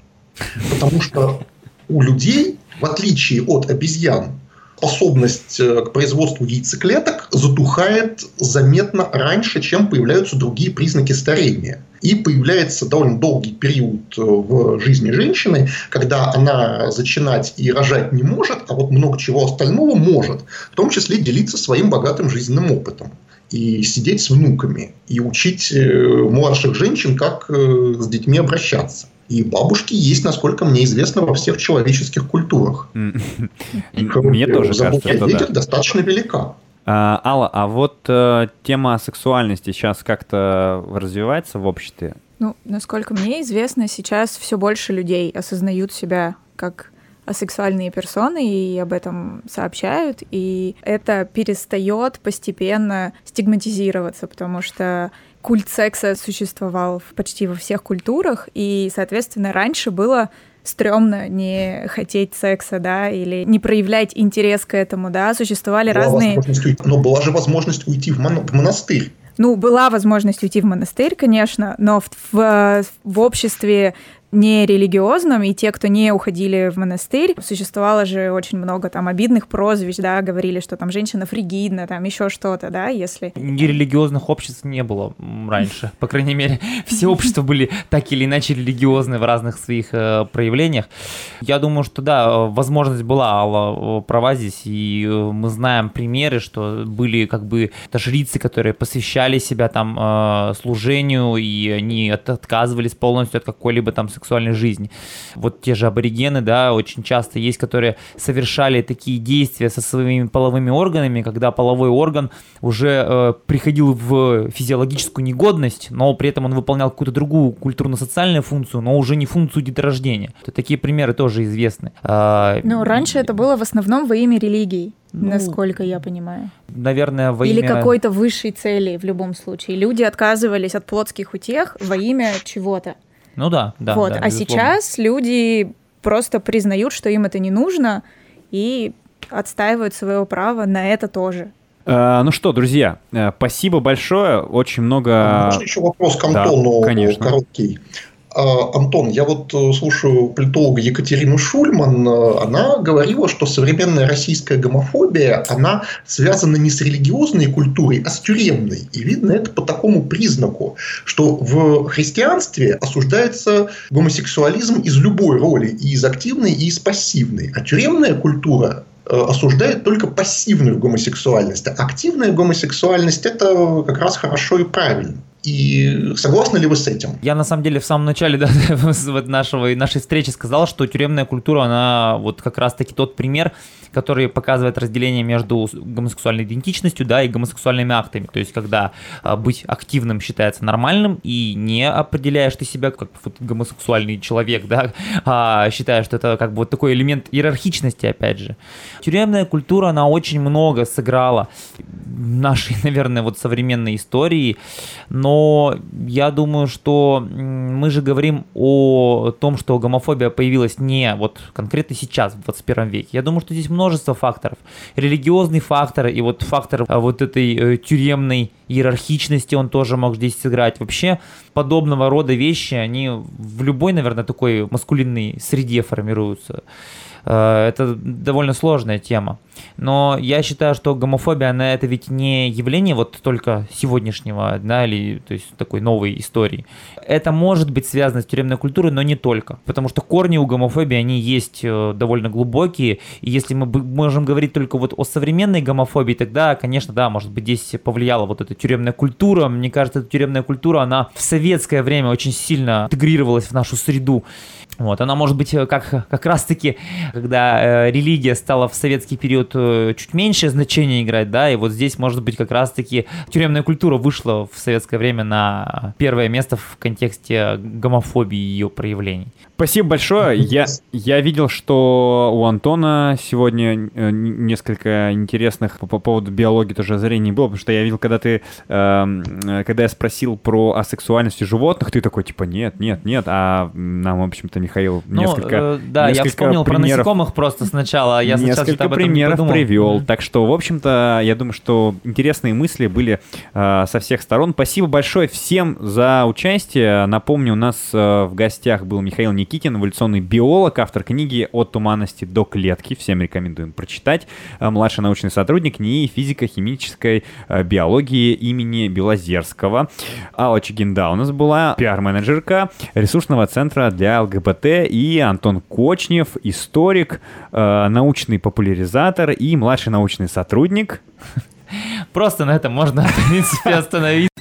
Потому что у людей, в отличие от обезьян, способность э, к производству яйцеклеток затухает заметно раньше, чем появляются другие признаки старения. И появляется довольно долгий период э, в жизни женщины, когда она зачинать и рожать не может, а вот много чего остального может, в том числе делиться своим богатым жизненным опытом и сидеть с внуками, и учить э, младших женщин, как с детьми обращаться. И бабушки есть, насколько мне известно, во всех человеческих культурах. Мне тоже кажется, что да. достаточно велика. А, Алла, а вот э, тема сексуальности сейчас как-то развивается в обществе? Ну, насколько мне известно, сейчас все больше людей осознают себя как асексуальные персоны и об этом сообщают, и это перестает постепенно стигматизироваться, потому что культ секса существовал почти во всех культурах, и, соответственно, раньше было стрёмно не хотеть секса, да, или не проявлять интерес к этому, да, существовали была разные... Но была же возможность уйти в, мон... в монастырь. Ну, была возможность уйти в монастырь, конечно, но в, в, в обществе нерелигиозном, и те, кто не уходили в монастырь, существовало же очень много там обидных прозвищ, да, говорили, что там женщина фригидна, там еще что-то, да, если... Нерелигиозных обществ не было раньше, по крайней мере, все общества были так или иначе религиозны в разных своих э, проявлениях. Я думаю, что да, возможность была, Алла права здесь, и э, мы знаем примеры, что были как бы жрицы, которые посвящали себя там э, служению, и они отказывались полностью от какой-либо там сексуальной жизни. Вот те же аборигены, да, очень часто есть, которые совершали такие действия со своими половыми органами, когда половой орган уже э, приходил в физиологическую негодность, но при этом он выполнял какую-то другую культурно-социальную функцию, но уже не функцию деторождения. То такие примеры тоже известны. А, ну, раньше это было в основном во имя религии. Ну, насколько я понимаю. Наверное, во Или имя... какой-то высшей цели в любом случае. Люди отказывались от плотских утех во имя чего-то. Ну да, да. Вот, да, а сейчас люди просто признают, что им это не нужно, и отстаивают свое право на это тоже. Uh, ну что, друзья, uh, спасибо большое. Очень много. Можно еще вопрос к Антону да, конечно. короткий. А, Антон, я вот э, слушаю политолога Екатерину Шульман, э, она говорила, что современная российская гомофобия, она связана не с религиозной культурой, а с тюремной. И видно это по такому признаку, что в христианстве осуждается гомосексуализм из любой роли, и из активной, и из пассивной. А тюремная культура э, осуждает только пассивную гомосексуальность. А активная гомосексуальность – это как раз хорошо и правильно. И согласны ли вы с этим? Я на самом деле в самом начале да, нашего, нашей встречи сказал, что тюремная культура, она вот как раз-таки тот пример, который показывает разделение между гомосексуальной идентичностью да, и гомосексуальными актами. То есть, когда а, быть активным считается нормальным, и не определяешь ты себя как вот, гомосексуальный человек, да, а считаешь, что это как бы вот такой элемент иерархичности, опять же. Тюремная культура, она очень много сыграла нашей, наверное, вот современной истории, но я думаю, что мы же говорим о том, что гомофобия появилась не вот конкретно сейчас, в 21 веке. Я думаю, что здесь множество факторов. Религиозный фактор и вот фактор а, вот этой э, тюремной иерархичности он тоже мог здесь сыграть. Вообще подобного рода вещи, они в любой, наверное, такой маскулинной среде формируются. Э, это довольно сложная тема. Но я считаю, что гомофобия, она это ведь не явление вот только сегодняшнего, да, или то есть такой новой истории. Это может быть связано с тюремной культурой, но не только. Потому что корни у гомофобии, они есть э, довольно глубокие. И если мы можем говорить только вот о современной гомофобии, тогда, конечно, да, может быть, здесь повлияла вот эта тюремная культура. Мне кажется, эта тюремная культура, она в советское время очень сильно интегрировалась в нашу среду. Вот, она может быть э, как, как раз-таки, когда э, религия стала в советский период э, чуть меньше значения играть, да, и вот здесь может быть как раз-таки тюремная культура вышла в советское время на первое место в контексте гомофобии и ее проявлений. Спасибо большое. Я, я видел, что у Антона сегодня э, несколько интересных по, по поводу биологии тоже озарений было, потому что я видел, когда ты, э, когда я спросил про асексуальность животных, ты такой, типа, нет, нет, нет, а нам, в общем-то, Михаил ну, несколько э, Да, несколько я вспомнил примеров, про насекомых просто сначала, а я Несколько примеров привел, mm-hmm. так что, в общем-то, я думаю, что интересные мысли были э, со всех сторон. Спасибо большое всем за участие. Напомню, у нас э, в гостях был Михаил Никитин, Никитин, эволюционный биолог, автор книги «От туманности до клетки». Всем рекомендуем прочитать. Э, младший научный сотрудник НИИ физико-химической э, биологии имени Белозерского. Алла Чигинда у нас была пиар-менеджерка ресурсного центра для ЛГБТ и Антон Кочнев, историк, э, научный популяризатор и младший научный сотрудник. Просто на этом можно, в принципе, остановиться.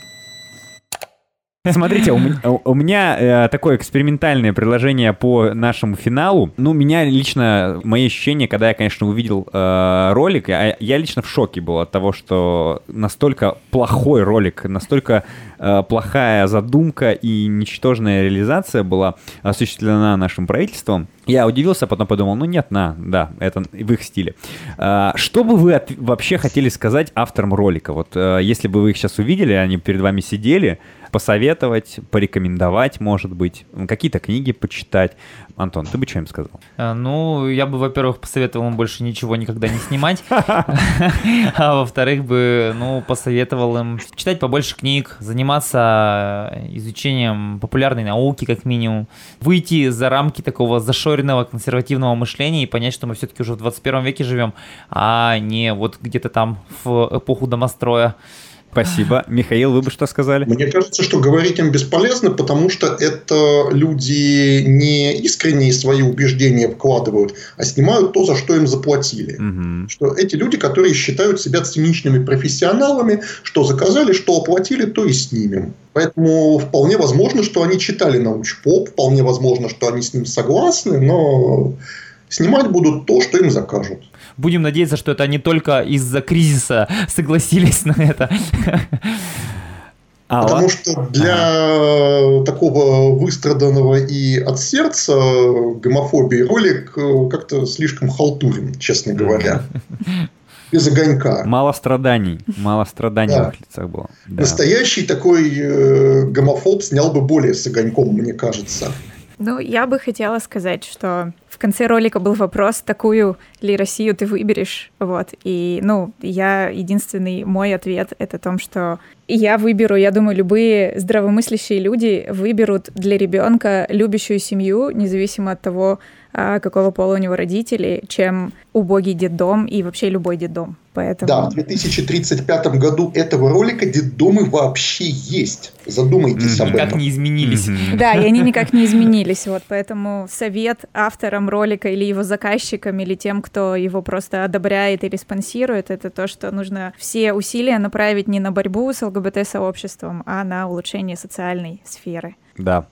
Смотрите, у, у меня э, такое экспериментальное приложение по нашему финалу. Ну, меня лично, мои ощущения, когда я, конечно, увидел э, ролик, я, я лично в шоке был от того, что настолько плохой ролик, настолько э, плохая задумка и ничтожная реализация была осуществлена нашим правительством. Я удивился, а потом подумал, ну нет, на, да, это в их стиле. А, что бы вы от, вообще хотели сказать авторам ролика? Вот э, если бы вы их сейчас увидели, они перед вами сидели, посоветовать, порекомендовать, может быть, какие-то книги почитать. Антон, ты бы что им сказал? А, ну, я бы, во-первых, посоветовал им больше ничего никогда не снимать, а во-вторых бы, ну, посоветовал им читать побольше книг, заниматься изучением популярной науки, как минимум, выйти за рамки такого зашоренного консервативного мышления и понять, что мы все-таки уже в 21 веке живем, а не вот где-то там в эпоху домостроя. Спасибо. Михаил, вы бы что сказали? Мне кажется, что говорить им бесполезно, потому что это люди не искренние свои убеждения вкладывают, а снимают то, за что им заплатили. Угу. Что эти люди, которые считают себя циничными профессионалами, что заказали, что оплатили, то и снимем. Поэтому вполне возможно, что они читали научпоп, вполне возможно, что они с ним согласны, но снимать будут то, что им закажут. Будем надеяться, что это не только из-за кризиса согласились на это. А Потому что для ага. такого выстраданного и от сердца гомофобии ролик э, как-то слишком халтурен, честно говоря. Без огонька. Мало страданий. Мало страданий да. в лицах было. Да. Настоящий такой э, гомофоб снял бы более с огоньком, мне кажется. Ну, я бы хотела сказать, что в конце ролика был вопрос, такую ли Россию ты выберешь, вот, и, ну, я, единственный мой ответ — это о том, что я выберу, я думаю, любые здравомыслящие люди выберут для ребенка любящую семью, независимо от того, а, какого пола у него родители, чем убогий детдом и вообще любой детдом. Поэтому... Да, в 2035 году этого ролика детдомы вообще есть. Задумайтесь mm-hmm. об этом. Никак не изменились. Mm-hmm. Да, и они никак не изменились. Вот поэтому совет авторам ролика или его заказчикам, или тем, кто его просто одобряет или спонсирует, это то, что нужно все усилия направить не на борьбу с ЛГБТ-сообществом, а на улучшение социальной сферы. Да.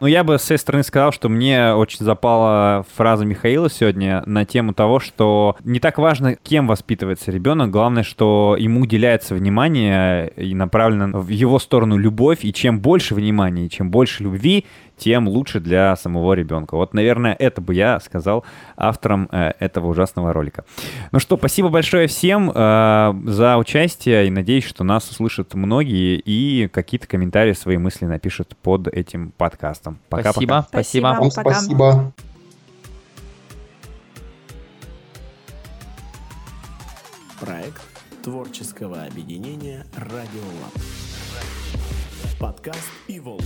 Ну, я бы с своей стороны сказал, что мне очень запала фраза Михаила сегодня на тему того, что не так важно, кем воспитывается ребенок, главное, что ему уделяется внимание и направлена в его сторону любовь, и чем больше внимания, чем больше любви, тем лучше для самого ребенка. Вот, наверное, это бы я сказал авторам э, этого ужасного ролика. Ну что, спасибо большое всем э, за участие, и надеюсь, что нас услышат многие и какие-то комментарии, свои мысли напишут под этим подкастом. Пока, спасибо. Пока. Спасибо. Вам спасибо. Проект творческого объединения «Радиолаб». Подкаст «Evolve».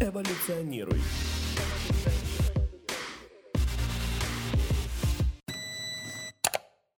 Эволюционируй. Эволюционируй.